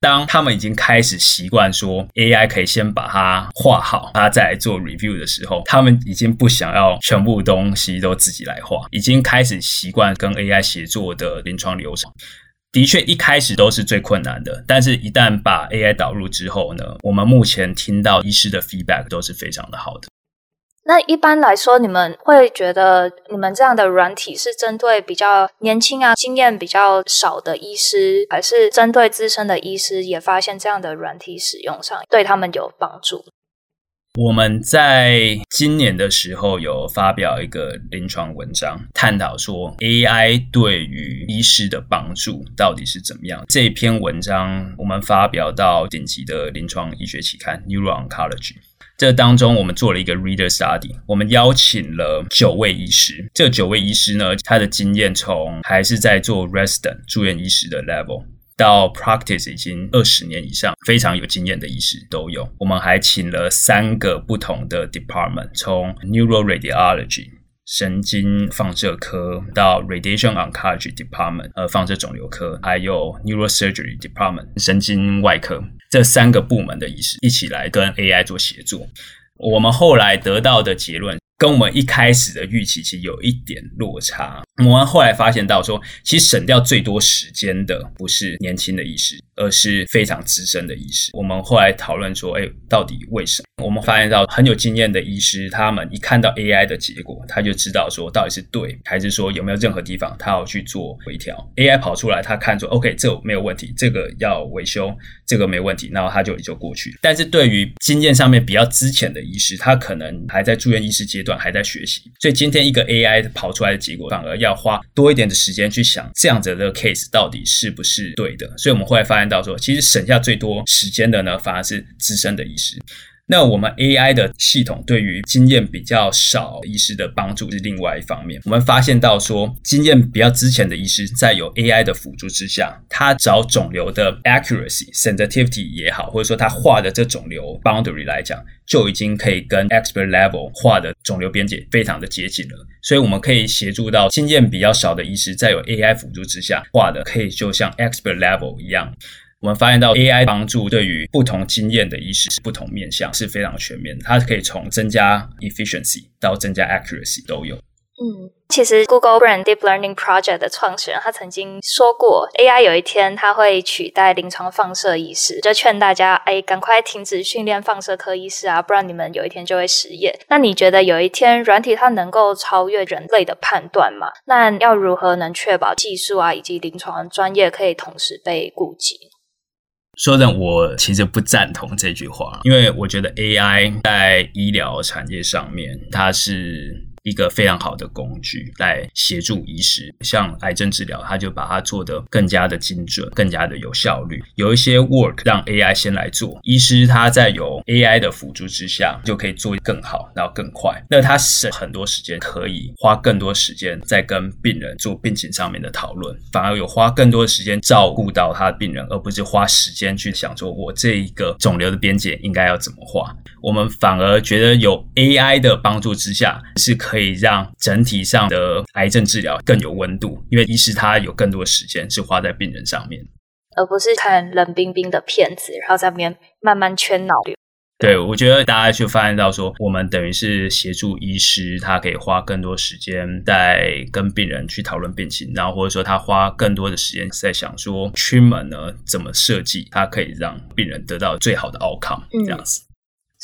当他们已经开始习惯说 AI 可以先把它画好，他再来做 review 的时候，他们已经不想要全部东西都自己来画，已经开始习惯跟 AI 协作的临床流程。的确，一开始都是最困难的，但是一旦把 AI 导入之后呢，我们目前听到医师的 feedback 都是非常的好的。那一般来说，你们会觉得你们这样的软体是针对比较年轻啊、经验比较少的医师，还是针对资深的医师也发现这样的软体使用上对他们有帮助？我们在今年的时候有发表一个临床文章，探讨说 AI 对于医师的帮助到底是怎么样。这篇文章我们发表到顶级的临床医学期刊《Neuro Oncology》。这当中，我们做了一个 reader study，我们邀请了九位医师。这九位医师呢，他的经验从还是在做 resident 住院医师的 level，到 practice 已经二十年以上，非常有经验的医师都有。我们还请了三个不同的 department，从 neuroradiology 神经放射科到 radiation oncology department，呃，放射肿瘤科，还有 neurosurgery department 神经外科。这三个部门的医师一起来跟 AI 做协作，我们后来得到的结论跟我们一开始的预期其实有一点落差。我们后来发现到说，其实省掉最多时间的不是年轻的医师。而是非常资深的医师。我们后来讨论说，哎，到底为什么？我们发现到很有经验的医师，他们一看到 AI 的结果，他就知道说，到底是对还是说有没有任何地方他要去做微调。AI 跑出来，他看说，OK，这没有问题，这个要维修，这个没问题，然后他就也就过去。但是对于经验上面比较资浅的医师，他可能还在住院医师阶段，还在学习。所以今天一个 AI 跑出来的结果，反而要花多一点的时间去想这样子的 case 到底是不是对的。所以我们后来发现。到说，其实省下最多时间的呢，反而是资深的医师。那我们 AI 的系统对于经验比较少医师的帮助是另外一方面。我们发现到说，经验比较之前的医师，在有 AI 的辅助之下，他找肿瘤的 accuracy、sensitivity 也好，或者说他画的这肿瘤 boundary 来讲，就已经可以跟 expert level 画的肿瘤边界非常的接近了。所以我们可以协助到经验比较少的医师，在有 AI 辅助之下画的，可以就像 expert level 一样。我们发现到 AI 帮助对于不同经验的医师是不同面向，是非常全面的。它可以从增加 efficiency 到增加 accuracy 都有。嗯，其实 Google Brain Deep Learning Project 的创始人他曾经说过，AI 有一天它会取代临床放射医师，就劝大家哎，赶快停止训练放射科医师啊，不然你们有一天就会失业。那你觉得有一天软体它能够超越人类的判断吗？那要如何能确保技术啊以及临床专业可以同时被顾及？说真的，我其实不赞同这句话，因为我觉得 AI 在医疗产业上面，它是一个非常好的工具来协助医师。像癌症治疗，他就把它做得更加的精准，更加的有效率。有一些 work 让 AI 先来做，医师他在有 AI 的辅助之下，就可以做更好，然后更快。那他省很多时间，可以花更多时间在跟病人做病情上面的讨论，反而有花更多的时间照顾到他的病人，而不是花时间去想说我这一个肿瘤的边界应该要怎么画。我们反而觉得有 AI 的帮助之下，是可以让整体上的癌症治疗更有温度，因为医师他有更多的时间是花在病人上面，而不是看冷冰冰的片子，然后在那边慢慢圈脑瘤。对，我觉得大家就发现到说，我们等于是协助医师，他可以花更多时间在跟病人去讨论病情，然后或者说他花更多的时间在想说，treatment 呢怎么设计，他可以让病人得到最好的 outcome，这样子。嗯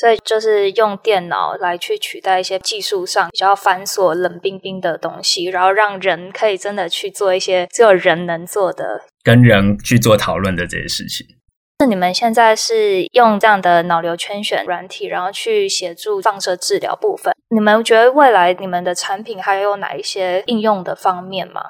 所以就是用电脑来去取代一些技术上比较繁琐、冷冰冰的东西，然后让人可以真的去做一些只有人能做的，跟人去做讨论的这些事情。那你们现在是用这样的脑瘤圈选软体，然后去协助放射治疗部分。你们觉得未来你们的产品还有哪一些应用的方面吗？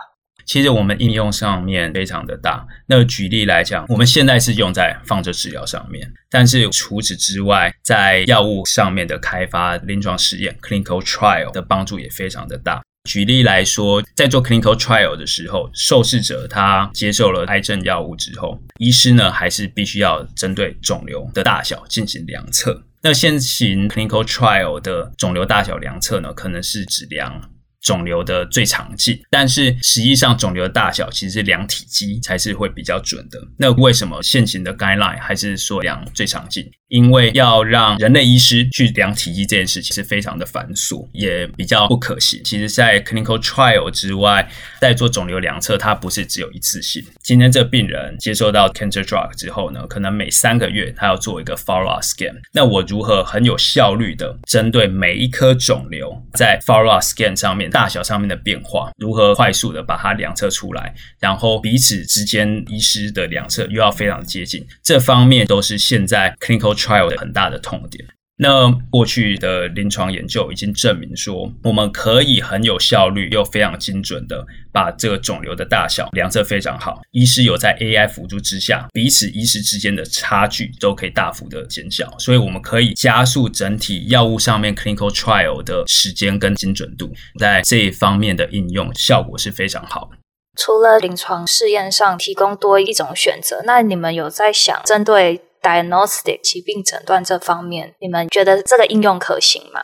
其实我们应用上面非常的大。那举例来讲，我们现在是用在放射治疗上面，但是除此之外，在药物上面的开发、临床试验 （clinical trial） 的帮助也非常的大。举例来说，在做 clinical trial 的时候，受试者他接受了癌症药物之后，医师呢还是必须要针对肿瘤的大小进行量测。那现行 clinical trial 的肿瘤大小量测呢，可能是指量。肿瘤的最长径，但是实际上肿瘤的大小其实是量体积才是会比较准的。那为什么现行的 guideline 还是说量最长径？因为要让人类医师去量体积这件事情是非常的繁琐，也比较不可行。其实，在 clinical trial 之外，在做肿瘤量测，它不是只有一次性。今天这病人接受到 cancer drug 之后呢，可能每三个月他要做一个 follow up scan。那我如何很有效率的针对每一颗肿瘤在 follow up scan 上面大小上面的变化，如何快速的把它量测出来，然后彼此之间医师的量测又要非常接近，这方面都是现在 clinical trial 的很大的痛点。那过去的临床研究已经证明说，我们可以很有效率又非常精准的把这个肿瘤的大小量测非常好。医师有在 AI 辅助之下，彼此医师之间的差距都可以大幅的减小，所以我们可以加速整体药物上面 clinical trial 的时间跟精准度，在这一方面的应用效果是非常好的。除了临床试验上提供多一种选择，那你们有在想针对？Diagnostic 疾病诊断这方面，你们觉得这个应用可行吗？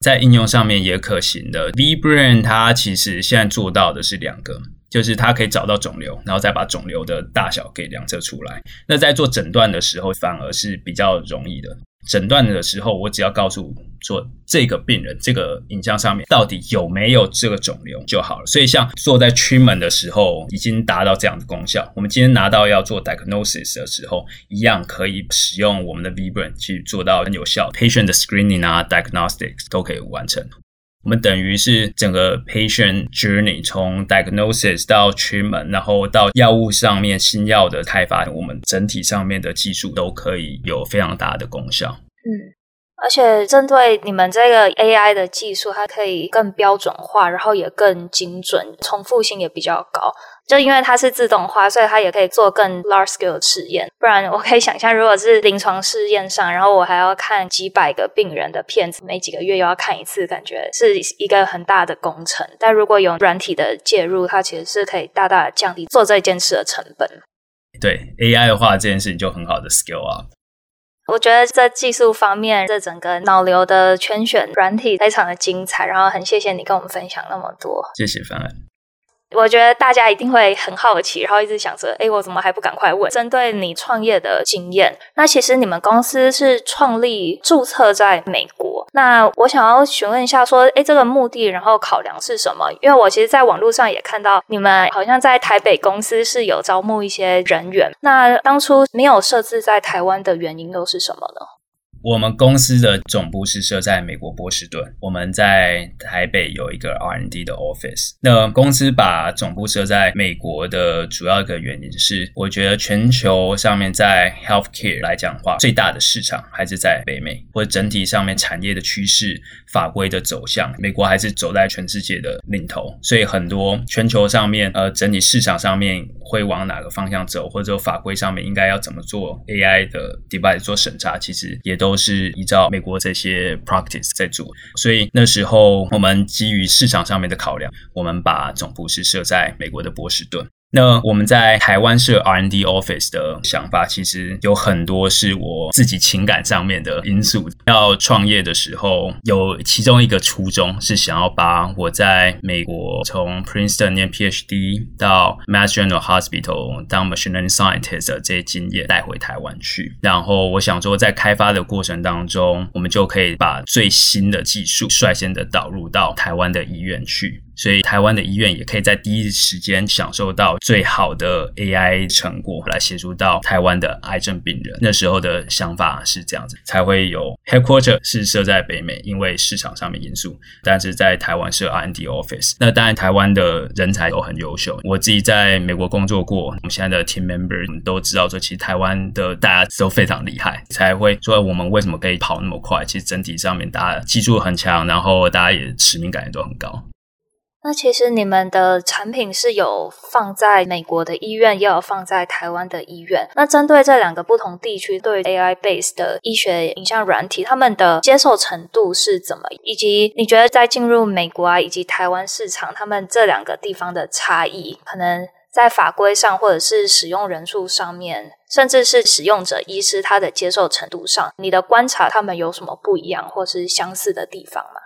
在应用上面也可行的。vBrain 它其实现在做到的是两个，就是它可以找到肿瘤，然后再把肿瘤的大小给量测出来。那在做诊断的时候，反而是比较容易的。诊断的时候，我只要告诉说这个病人这个影像上面到底有没有这个肿瘤就好了。所以，像做在 treatment 的时候，已经达到这样的功效。我们今天拿到要做 diagnosis 的时候，一样可以使用我们的 vBrain 去做到很有效，patient screening 啊，diagnostics 都可以完成。我们等于是整个 patient journey 从 diagnosis 到 treatment，然后到药物上面新药的开发，我们整体上面的技术都可以有非常大的功效。嗯。而且针对你们这个 AI 的技术，它可以更标准化，然后也更精准，重复性也比较高。就因为它是自动化，所以它也可以做更 large scale 的实验。不然，我可以想象，如果是临床试验上，然后我还要看几百个病人的片子，每几个月又要看一次，感觉是一个很大的工程。但如果有软体的介入，它其实是可以大大降低做这件事的成本。对 AI 的话，这件事情就很好的 scale up。我觉得在技术方面，这整个脑瘤的圈选软体非常的精彩，然后很谢谢你跟我们分享那么多。谢谢方案。我觉得大家一定会很好奇，然后一直想着，诶，我怎么还不赶快问？针对你创业的经验，那其实你们公司是创立注册在美国。那我想要询问一下，说，诶，这个目的，然后考量是什么？因为我其实在网络上也看到你们好像在台北公司是有招募一些人员。那当初没有设置在台湾的原因又是什么呢？我们公司的总部是设在美国波士顿，我们在台北有一个 R&D 的 office。那公司把总部设在美国的主要一个原因是，我觉得全球上面在 healthcare 来讲的话，最大的市场还是在北美，或者整体上面产业的趋势、法规的走向，美国还是走在全世界的领头。所以很多全球上面，呃，整体市场上面会往哪个方向走，或者法规上面应该要怎么做 AI 的 device 做审查，其实也都。是依照美国这些 practice 在做，所以那时候我们基于市场上面的考量，我们把总部是设在美国的波士顿。那我们在台湾设 R&D office 的想法，其实有很多是我自己情感上面的因素。要创业的时候，有其中一个初衷是想要把我在美国从 Princeton 念 PhD 到 Mass General Hospital 当 Machine Learning Scientist 的这些经验带回台湾去。然后我想说，在开发的过程当中，我们就可以把最新的技术率先的导入到台湾的医院去。所以，台湾的医院也可以在第一时间享受到最好的 AI 成果，来协助到台湾的癌症病人。那时候的想法是这样子，才会有 headquarter 是设在北美，因为市场上面因素。但是在台湾设 R&D office，那当然台湾的人才都很优秀。我自己在美国工作过，我们现在的 team member 都知道说，其实台湾的大家都非常厉害，才会说我们为什么可以跑那么快。其实整体上面大家技术很强，然后大家也使命感也都很高。那其实你们的产品是有放在美国的医院，也有放在台湾的医院。那针对这两个不同地区，对 AI base 的医学影像软体，他们的接受程度是怎么？以及你觉得在进入美国啊以及台湾市场，他们这两个地方的差异，可能在法规上，或者是使用人数上面，甚至是使用者医师他的接受程度上，你的观察，他们有什么不一样或是相似的地方吗？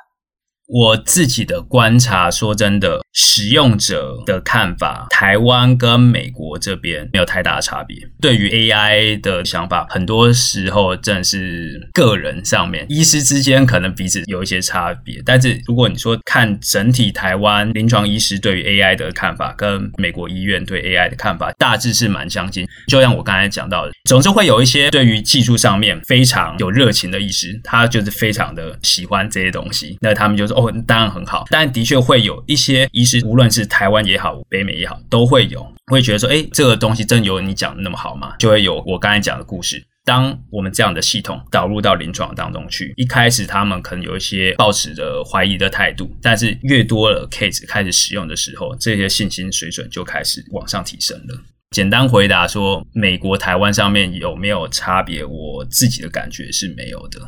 我自己的观察，说真的，使用者的看法，台湾跟美国这边没有太大的差别。对于 AI 的想法，很多时候正是个人上面，医师之间可能彼此有一些差别。但是如果你说看整体台湾临床医师对于 AI 的看法，跟美国医院对 AI 的看法，大致是蛮相近。就像我刚才讲到的，总是会有一些对于技术上面非常有热情的医师，他就是非常的喜欢这些东西，那他们就说。哦，当然很好，但的确会有一些医师，无论是台湾也好，北美也好，都会有会觉得说，哎，这个东西真有你讲的那么好吗？就会有我刚才讲的故事。当我们这样的系统导入到临床当中去，一开始他们可能有一些抱持着怀疑的态度，但是越多了 case 开始使用的时候，这些信心水准就开始往上提升了。简单回答说，美国、台湾上面有没有差别？我自己的感觉是没有的。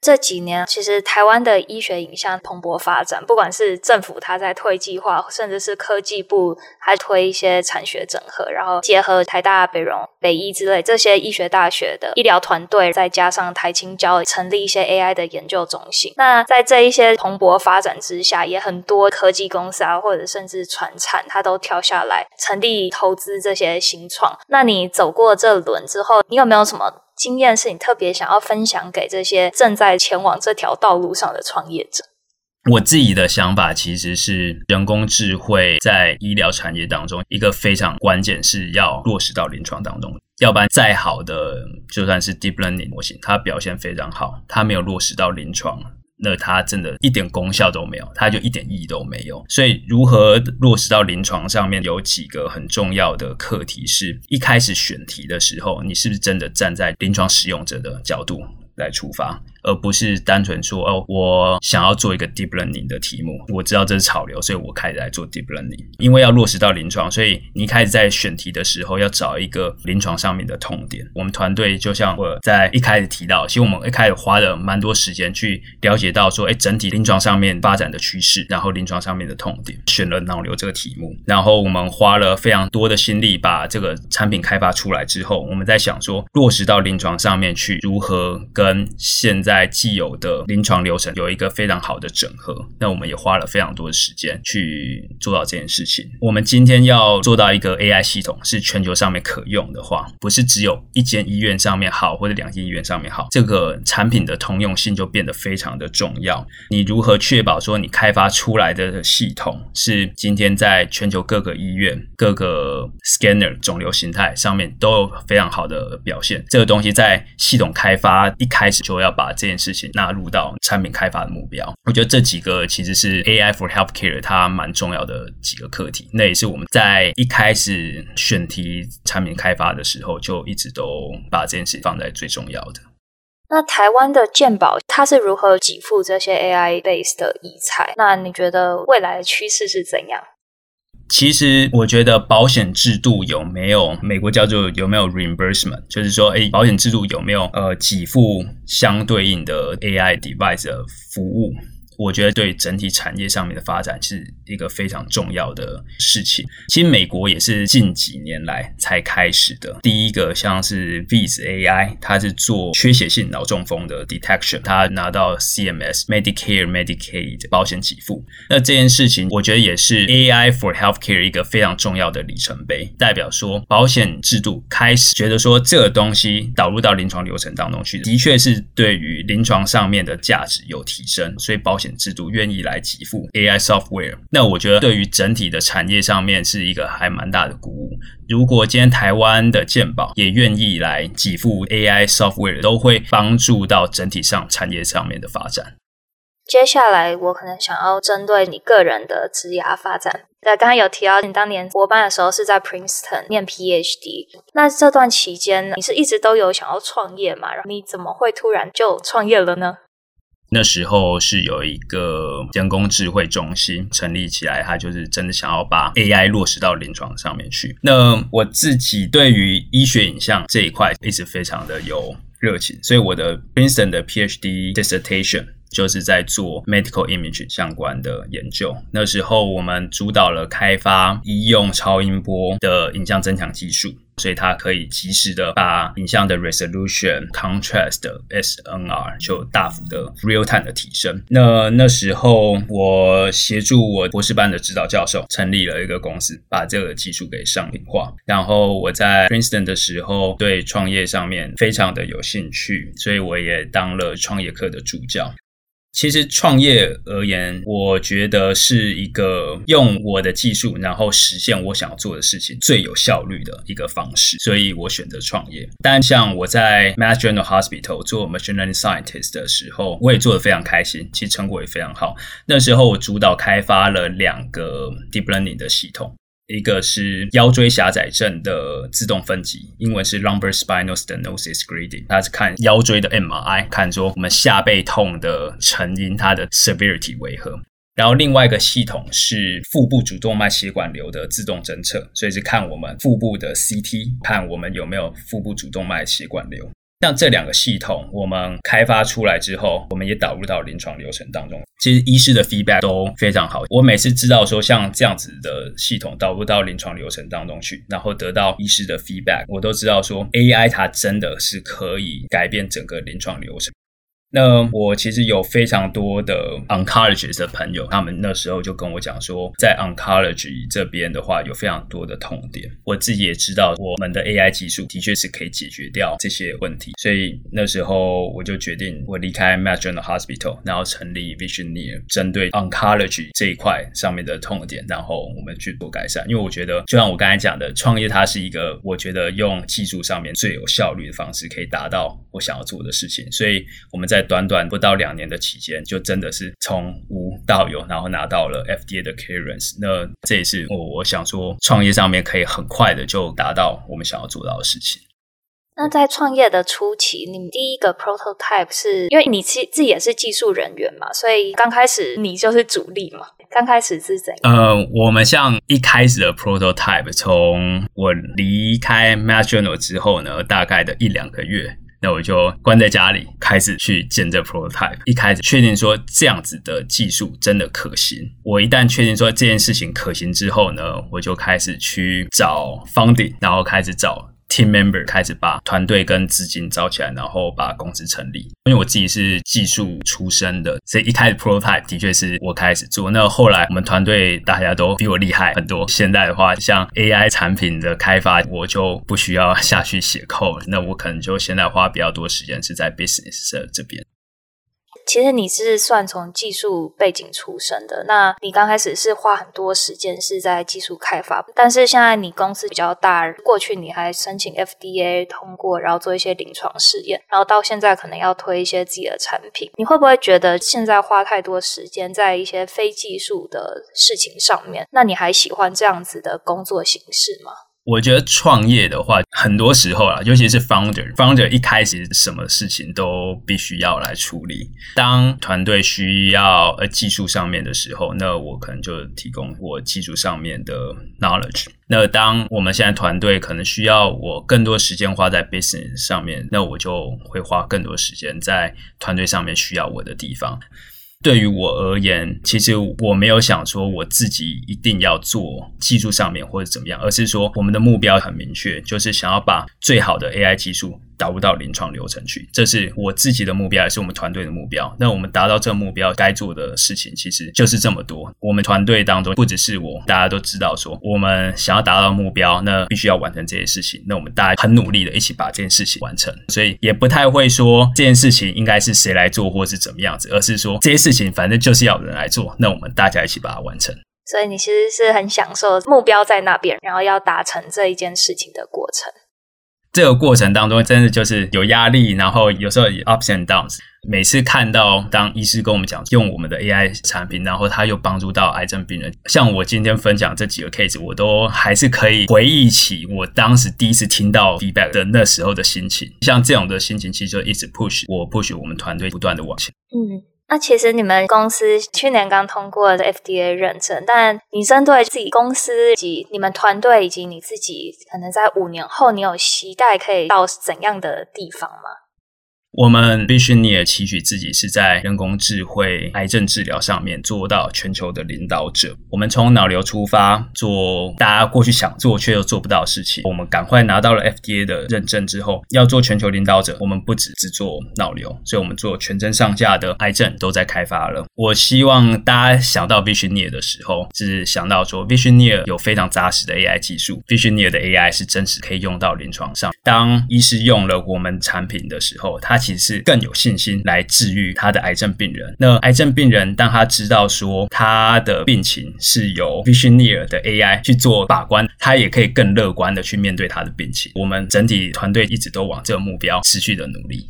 这几年，其实台湾的医学影像蓬勃发展，不管是政府他在推计划，甚至是科技部还推一些产学整合，然后结合台大、北荣、北医之类这些医学大学的医疗团队，再加上台清交成立一些 AI 的研究中心。那在这一些蓬勃发展之下，也很多科技公司啊，或者甚至传产，他都跳下来成立投资这些新创。那你走过这轮之后，你有没有什么？经验是你特别想要分享给这些正在前往这条道路上的创业者。我自己的想法其实是，人工智慧在医疗产业当中一个非常关键，是要落实到临床当中。要不然，再好的就算是 deep learning 模型，它表现非常好，它没有落实到临床。那它真的一点功效都没有，它就一点意义都没有。所以，如何落实到临床上面，有几个很重要的课题是：一开始选题的时候，你是不是真的站在临床使用者的角度来出发？而不是单纯说哦，我想要做一个 deep learning 的题目，我知道这是潮流，所以我开始来做 deep learning。因为要落实到临床，所以你一开始在选题的时候要找一个临床上面的痛点。我们团队就像我在一开始提到，其实我们一开始花了蛮多时间去了解到说，哎，整体临床上面发展的趋势，然后临床上面的痛点，选了脑瘤这个题目，然后我们花了非常多的心力把这个产品开发出来之后，我们在想说，落实到临床上面去，如何跟现在在既有的临床流程有一个非常好的整合。那我们也花了非常多的时间去做到这件事情。我们今天要做到一个 AI 系统是全球上面可用的话，不是只有一间医院上面好，或者两间医院上面好，这个产品的通用性就变得非常的重要。你如何确保说你开发出来的系统是今天在全球各个医院、各个 scanner 肿瘤形态上面都有非常好的表现？这个东西在系统开发一开始就要把这件事情纳入到产品开发的目标。我觉得这几个其实是 AI for Healthcare 它蛮重要的几个课题。那也是我们在一开始选题产品开发的时候就一直都把这件事放在最重要的。那台湾的健保它是如何给付这些 AI base 的医材？那你觉得未来的趋势是怎样？其实我觉得保险制度有没有美国叫做有没有 reimbursement，就是说，诶，保险制度有没有呃给付相对应的 AI device 的服务？我觉得对整体产业上面的发展是一个非常重要的事情。其实美国也是近几年来才开始的。第一个像是 Viz AI，它是做缺血性脑中风的 detection，它拿到 CMS Medicare Medicaid 保险给付。那这件事情，我觉得也是 AI for healthcare 一个非常重要的里程碑，代表说保险制度开始觉得说这个东西导入到临床流程当中去，的确是对于临床上面的价值有提升，所以保险。制度愿意来给付 AI software，那我觉得对于整体的产业上面是一个还蛮大的鼓舞。如果今天台湾的健保也愿意来给付 AI software，都会帮助到整体上产业上面的发展。接下来我可能想要针对你个人的职涯发展。对，刚刚有提到你当年博班的时候是在 Princeton 念 PhD，那这段期间你是一直都有想要创业吗？你怎么会突然就创业了呢？那时候是有一个人工智慧中心成立起来，他就是真的想要把 AI 落实到临床上面去。那我自己对于医学影像这一块一直非常的有热情，所以我的 Princeton 的 PhD dissertation 就是在做 medical image 相关的研究。那时候我们主导了开发医用超音波的影像增强技术。所以它可以及时的把影像的 resolution、contrast、SNR 就大幅的 real time 的提升。那那时候我协助我博士班的指导教授成立了一个公司，把这个技术给商品化。然后我在 Princeton 的时候对创业上面非常的有兴趣，所以我也当了创业课的助教。其实创业而言，我觉得是一个用我的技术，然后实现我想要做的事情最有效率的一个方式，所以我选择创业。但像我在 Mass General Hospital 做 Machine Learning Scientist 的时候，我也做得非常开心，其实成果也非常好。那时候我主导开发了两个 Deep Learning 的系统。一个是腰椎狭窄症的自动分级，英文是 lumbar spinal stenosis grading，它是看腰椎的 MRI，看说我们下背痛的成因，它的 severity 为何。然后另外一个系统是腹部主动脉血管瘤的自动侦测，所以是看我们腹部的 CT，看我们有没有腹部主动脉血管瘤。像这两个系统，我们开发出来之后，我们也导入到临床流程当中。其实医师的 feedback 都非常好。我每次知道说像这样子的系统导入到临床流程当中去，然后得到医师的 feedback，我都知道说 AI 它真的是可以改变整个临床流程。那我其实有非常多的 oncologist 的朋友，他们那时候就跟我讲说，在 oncology 这边的话，有非常多的痛点。我自己也知道，我们的 AI 技术的确是可以解决掉这些问题。所以那时候我就决定，我离开 Mass General Hospital，然后成立 Visioneer，针对 oncology 这一块上面的痛点，然后我们去做改善。因为我觉得，就像我刚才讲的，创业它是一个我觉得用技术上面最有效率的方式，可以达到我想要做的事情。所以我们在短短不到两年的期间，就真的是从无到有，然后拿到了 FDA 的 clearance。那这也是我我想说，创业上面可以很快的就达到我们想要做到的事情。那在创业的初期，你们第一个 prototype 是因为你自自己也是技术人员嘛，所以刚开始你就是主力嘛。刚开始是怎样？呃，我们像一开始的 prototype，从我离开 Mass General 之后呢，大概的一两个月。那我就关在家里，开始去建这 prototype。一开始确定说这样子的技术真的可行。我一旦确定说这件事情可行之后呢，我就开始去找 funding，然后开始找 team member 开始把团队跟资金招起来，然后把公司成立。因为我自己是技术出身的，所以一开始 prototype 的确是我开始做。那后来我们团队大家都比我厉害很多。现在的话，像 AI 产品的开发，我就不需要下去写 code，那我可能就现在花比较多时间是在 business 这边。其实你是算从技术背景出身的，那你刚开始是花很多时间是在技术开发，但是现在你公司比较大，过去你还申请 FDA 通过，然后做一些临床试验，然后到现在可能要推一些自己的产品，你会不会觉得现在花太多时间在一些非技术的事情上面？那你还喜欢这样子的工作形式吗？我觉得创业的话，很多时候啊，尤其是 founder，founder 一开始什么事情都必须要来处理。当团队需要呃技术上面的时候，那我可能就提供我技术上面的 knowledge。那当我们现在团队可能需要我更多时间花在 business 上面，那我就会花更多时间在团队上面需要我的地方。对于我而言，其实我没有想说我自己一定要做技术上面或者怎么样，而是说我们的目标很明确，就是想要把最好的 AI 技术。导入到临床流程去，这是我自己的目标，也是我们团队的目标。那我们达到这个目标，该做的事情其实就是这么多。我们团队当中不只是我，大家都知道说，我们想要达到目标，那必须要完成这些事情。那我们大家很努力的一起把这件事情完成，所以也不太会说这件事情应该是谁来做，或是怎么样子，而是说这些事情反正就是要有人来做，那我们大家一起把它完成。所以你其实是很享受目标在那边，然后要达成这一件事情的过程。这个过程当中，真的就是有压力，然后有时候 ups and downs。每次看到当医师跟我们讲用我们的 AI 产品，然后他又帮助到癌症病人，像我今天分享这几个 case，我都还是可以回忆起我当时第一次听到 feedback 的那时候的心情。像这种的心情，其实就一直 push 我，push 我们团队不断的往前。嗯。那其实你们公司去年刚通过的 FDA 认证，但你针对自己公司以及你们团队以及你自己，可能在五年后，你有期待可以到怎样的地方吗？我们 Visioneer 期许自己是在人工智慧癌症治疗上面做到全球的领导者。我们从脑瘤出发，做大家过去想做却又做不到的事情。我们赶快拿到了 FDA 的认证之后，要做全球领导者，我们不只只做脑瘤，所以我们做全身上下的癌症都在开发了。我希望大家想到 Visioneer 的时候，是想到说 Visioneer 有非常扎实的 AI 技术，Visioneer 的 AI 是真实可以用到临床上。当医师用了我们产品的时候，他其实更有信心来治愈他的癌症病人。那癌症病人当他知道说他的病情是由 Visioneer 的 AI 去做把关，他也可以更乐观的去面对他的病情。我们整体团队一直都往这个目标持续的努力。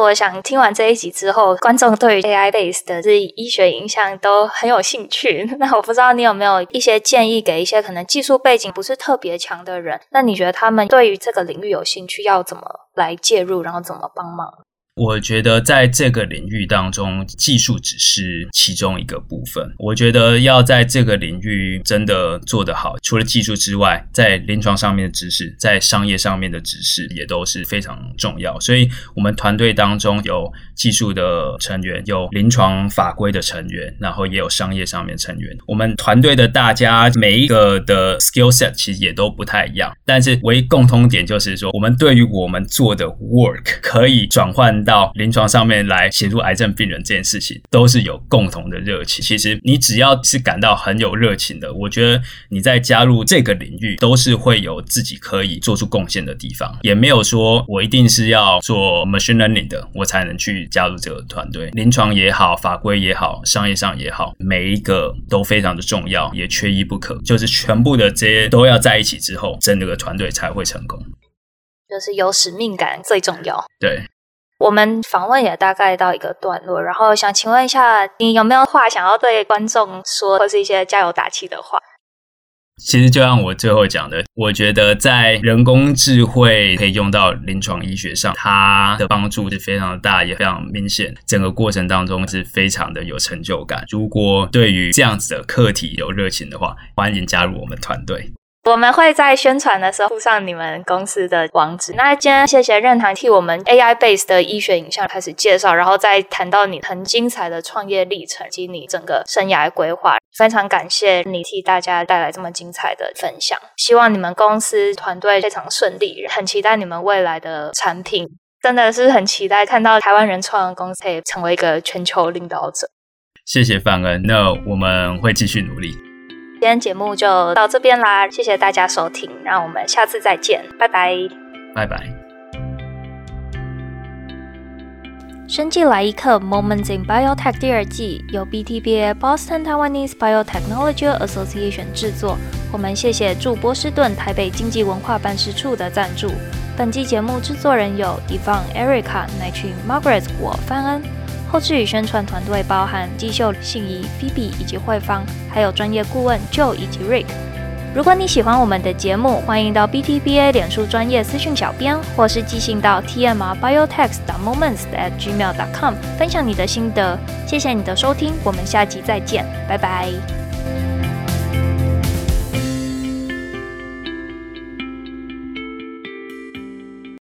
我想听完这一集之后，观众对于 AI base 的这医学影响都很有兴趣。那我不知道你有没有一些建议给一些可能技术背景不是特别强的人？那你觉得他们对于这个领域有兴趣，要怎么来介入，然后怎么帮忙？我觉得在这个领域当中，技术只是其中一个部分。我觉得要在这个领域真的做得好，除了技术之外，在临床上面的知识，在商业上面的知识也都是非常重要。所以，我们团队当中有技术的成员，有临床法规的成员，然后也有商业上面成员。我们团队的大家每一个的 skill set 其实也都不太一样，但是唯一共通点就是说，我们对于我们做的 work 可以转换。到临床上面来协助癌症病人这件事情，都是有共同的热情。其实你只要是感到很有热情的，我觉得你在加入这个领域，都是会有自己可以做出贡献的地方。也没有说我一定是要做 machine learning 的，我才能去加入这个团队。临床也好，法规也好，商业上也好，每一个都非常的重要，也缺一不可。就是全部的这些都要在一起之后，整个团队才会成功。就是有使命感最重要。对。我们访问也大概到一个段落，然后想请问一下，你有没有话想要对观众说，或是一些加油打气的话？其实就像我最后讲的，我觉得在人工智慧可以用到临床医学上，它的帮助是非常大，也非常明显。整个过程当中是非常的有成就感。如果对于这样子的课题有热情的话，欢迎加入我们团队。我们会在宣传的时候附上你们公司的网址。那今天谢谢任堂替我们 AI base 的医学影像开始介绍，然后再谈到你很精彩的创业历程及你整个生涯规划。非常感谢你替大家带来这么精彩的分享。希望你们公司团队非常顺利，很期待你们未来的产品。真的是很期待看到台湾人创的公司可以成为一个全球领导者。谢谢范恩，那我们会继续努力。今天节目就到这边啦，谢谢大家收听，让我们下次再见，拜拜，拜拜。生计来一刻 Moments in Biotech 第二季由 BTBA Boston Taiwanese Biotechnology Association 制作。我们谢谢驻波士顿台北经济文化办事处的赞助。本季节目制作人有 Yvonne、Erica、乃群、Margaret、我范恩。后置与宣传团队包含季秀、信怡、Phoebe 以及慧芳，还有专业顾问 Joe 以及 Rick。如果你喜欢我们的节目，欢迎到 BTBA 脸书专业私讯小编，或是寄信到 tmrbiotech.moments@gmail.com 分享你的心得。谢谢你的收听，我们下集再见，拜拜。